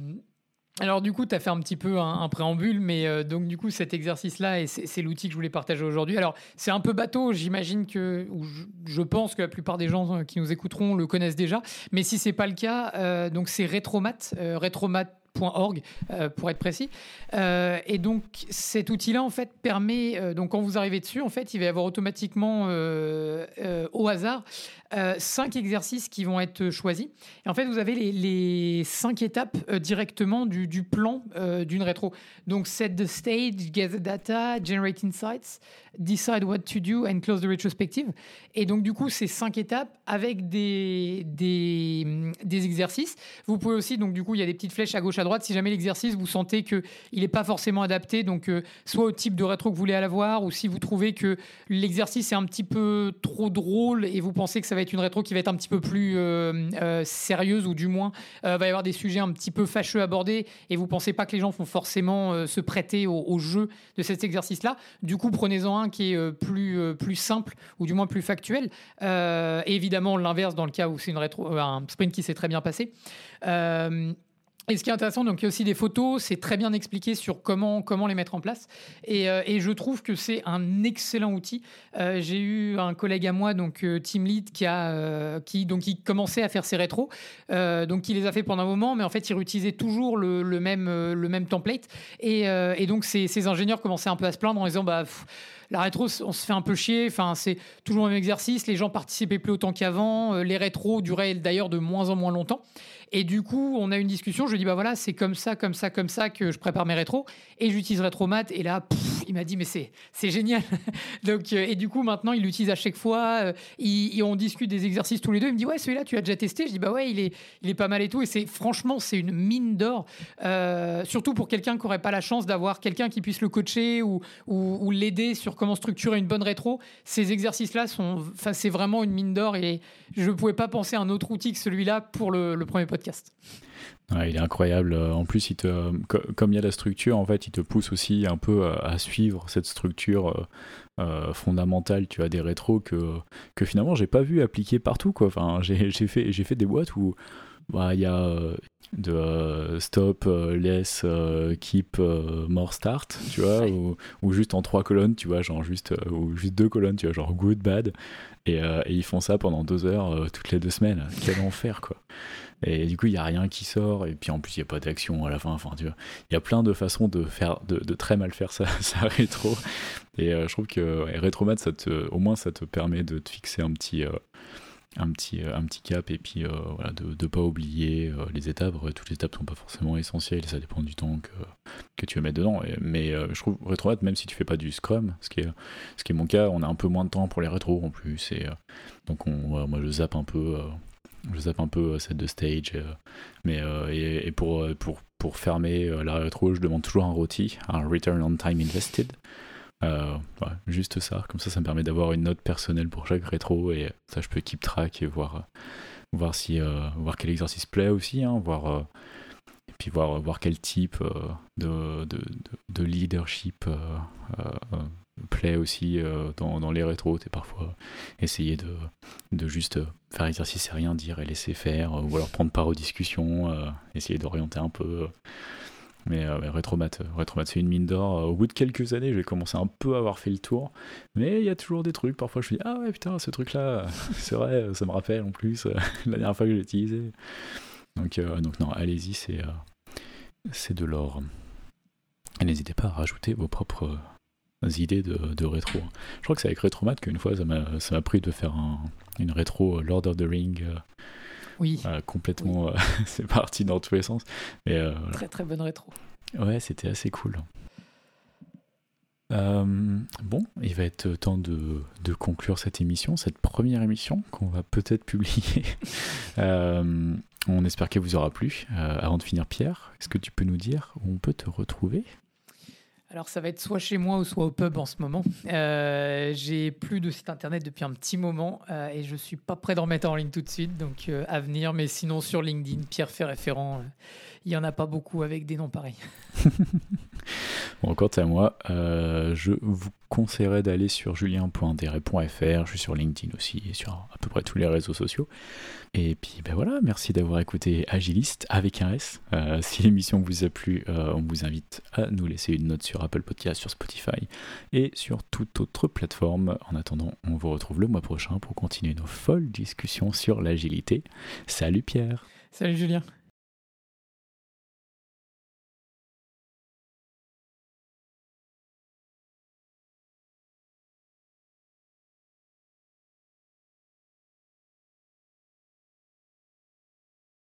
alors du coup, tu as fait un petit peu un, préambule, mais donc du coup, cet exercice-là, et c'est l'outil que je voulais partager aujourd'hui. Alors, c'est un peu bateau, j'imagine que, ou je, pense que la plupart des gens qui nous écouteront le connaissent déjà, mais si c'est pas le cas, donc c'est Retromat, Retromat .org euh, pour être précis. Euh, et donc cet outil-là en fait permet euh, donc quand vous arrivez dessus en fait il va y avoir automatiquement au hasard euh, cinq exercices qui vont être choisis. Et en fait, vous avez les, cinq étapes euh, directement du, plan d'une rétro. Donc, set the stage, get the data, generate insights, decide what to do and close the retrospective. Et donc, du coup, c'est cinq étapes avec des, des, des, exercices. Vous pouvez aussi, donc, du coup, il y a des petites flèches à gauche, à droite. Si jamais l'exercice, vous sentez qu'il n'est pas forcément adapté, donc, soit au type de rétro que vous voulez avoir, ou si vous trouvez que l'exercice est un petit peu trop drôle et vous pensez que ça va être une rétro qui va être un petit peu plus euh, euh, sérieuse ou du moins euh, va y avoir des sujets un petit peu fâcheux abordés et vous pensez pas que les gens vont forcément se prêter au, jeu de cet exercice-là, du coup prenez-en un qui est plus, plus simple ou du moins plus factuel. évidemment l'inverse dans le cas où c'est une rétro, un sprint qui s'est très bien passé. Et ce qui est intéressant, donc il y a aussi des photos, c'est très bien expliqué sur comment, comment les mettre en place. Et, euh, je trouve que c'est un excellent outil. Euh, j'ai eu un collègue à moi, donc euh, Team Lead, qui, a, qui, donc, qui commençait à faire ses rétros. donc il les a fait pendant un moment, mais en fait il réutilisait toujours le, même, le même template. Et, donc ces, ingénieurs commençaient un peu à se plaindre en disant bah, la rétro, on se fait un peu chier. Enfin, c'est toujours le même exercice. Les gens participaient plus autant qu'avant. Les rétros duraient d'ailleurs de moins en moins longtemps. Et du coup, on a une discussion. Je lui dis, bah voilà, c'est comme ça, comme ça, comme ça que je prépare mes rétros. Et j'utilise Retromat. Et là, il m'a dit, mais c'est, génial. Donc, euh, et du coup, maintenant, il l'utilise à chaque fois. Euh, il, on discute des exercices tous les deux. Il me dit, ouais, celui-là, tu as déjà testé? Je dis, bah ouais, il est, il est pas mal et tout. Et c'est, franchement, c'est une mine d'or. Euh, surtout pour quelqu'un qui n'aurait pas la chance d'avoir quelqu'un qui puisse le coacher ou, ou, l'aider sur comment structurer une bonne rétro. Ces exercices-là sont, enfin, c'est vraiment une mine d'or. Et je ne pouvais pas penser à un autre outil que celui-là pour le, le premier podcast podcast. il est incroyable. En plus, il te, comme il y a la structure, en fait, il te pousse aussi un peu à, suivre cette structure euh, euh, fondamentale. Tu as des rétros que, que finalement, j'ai pas vu appliquer partout. Quoi. Enfin, j'ai fait, fait des boîtes où bah, il y a euh, de stop, less, keep, more start, tu vois, ou, juste en trois colonnes, tu vois, genre juste, ou juste deux colonnes, tu vois, genre good, bad, et, et ils font ça pendant deux heures toutes les deux semaines. Quel enfer, quoi. Et du coup, il n'y a rien qui sort. Et puis en plus, il n'y a pas d'action à la fin. Enfin, tu vois, il y a plein de façons de faire, de, très mal faire ça, ça rétro. Et euh, je trouve que ouais, ça te, au moins, ça te permet de te fixer un petit, euh, un petit, euh, un petit cap et puis voilà, de ne pas oublier les étapes. toutes les étapes ne sont pas forcément essentielles. Ça dépend du temps que, que tu veux mettre dedans. mais je trouve Retromat, même si tu fais pas du Scrum, ce qui est, ce qui est mon cas, on a un peu moins de temps pour les rétros en plus. Et donc, on, moi, je zappe un peu je zappe un peu cette de stage. Euh, mais, euh, et, pour, euh, pour, pour fermer la rétro, je demande toujours un roti, un return on time invested. juste ça, comme ça, ça me permet d'avoir une note personnelle pour chaque rétro et ça, je peux keep track et voir, voir, si, voir quel exercice plaît aussi, hein, voir, et puis voir, voir quel type de, de, de, leadership plaît aussi euh, dans, les rétros, et parfois essayer de, de juste faire exercice et rien dire et laisser faire, euh, ou alors prendre part aux discussions, euh, essayer d'orienter un peu. Mais Retromat, Retromat c'est une mine d'or. Au bout de quelques années, j'ai commencé un peu à avoir fait le tour. Mais il y a toujours des trucs. Parfois, je me dis Ah ouais, putain, ce truc-là, c'est vrai, ça me rappelle en plus la dernière fois que j'ai utilisé. Donc, donc non, allez-y, c'est c'est de l'or. N'hésitez pas à rajouter vos propres idées de, rétro. Je crois que c'est avec Retromat qu'une fois ça m'a pris de faire une rétro euh, Lord of the Ring. Euh, oui. complètement, euh, c'est parti dans tous les sens. Mais, Très très bonne rétro. Ouais, c'était assez cool. bon, il va être temps de, de, conclure cette émission, cette première émission qu'on va peut-être publier. on espère qu'elle vous aura plu. avant de finir, Pierre, est-ce que tu peux nous dire où on peut te retrouver? Alors ça va être soit chez moi ou soit au pub en ce moment. Euh, j'ai plus de site internet depuis un petit moment euh, et je suis pas prêt d'en mettre en ligne tout de suite, donc euh, à venir. Mais sinon sur LinkedIn, Pierre fait référent. Il y en a pas beaucoup avec des noms pareils. bon, quant à moi, je vous conseillerais d'aller sur julien.dr.fr. Je suis sur LinkedIn aussi et sur à peu près tous les réseaux sociaux. Et puis ben voilà, merci d'avoir écouté Agiliste avec un S. Euh, si l'émission vous a plu, euh, on vous invite à nous laisser une note sur Apple Podcast, sur Spotify et sur toute autre plateforme. En attendant, on vous retrouve le mois prochain pour continuer nos folles discussions sur l'agilité. Salut Pierre. Salut Julien.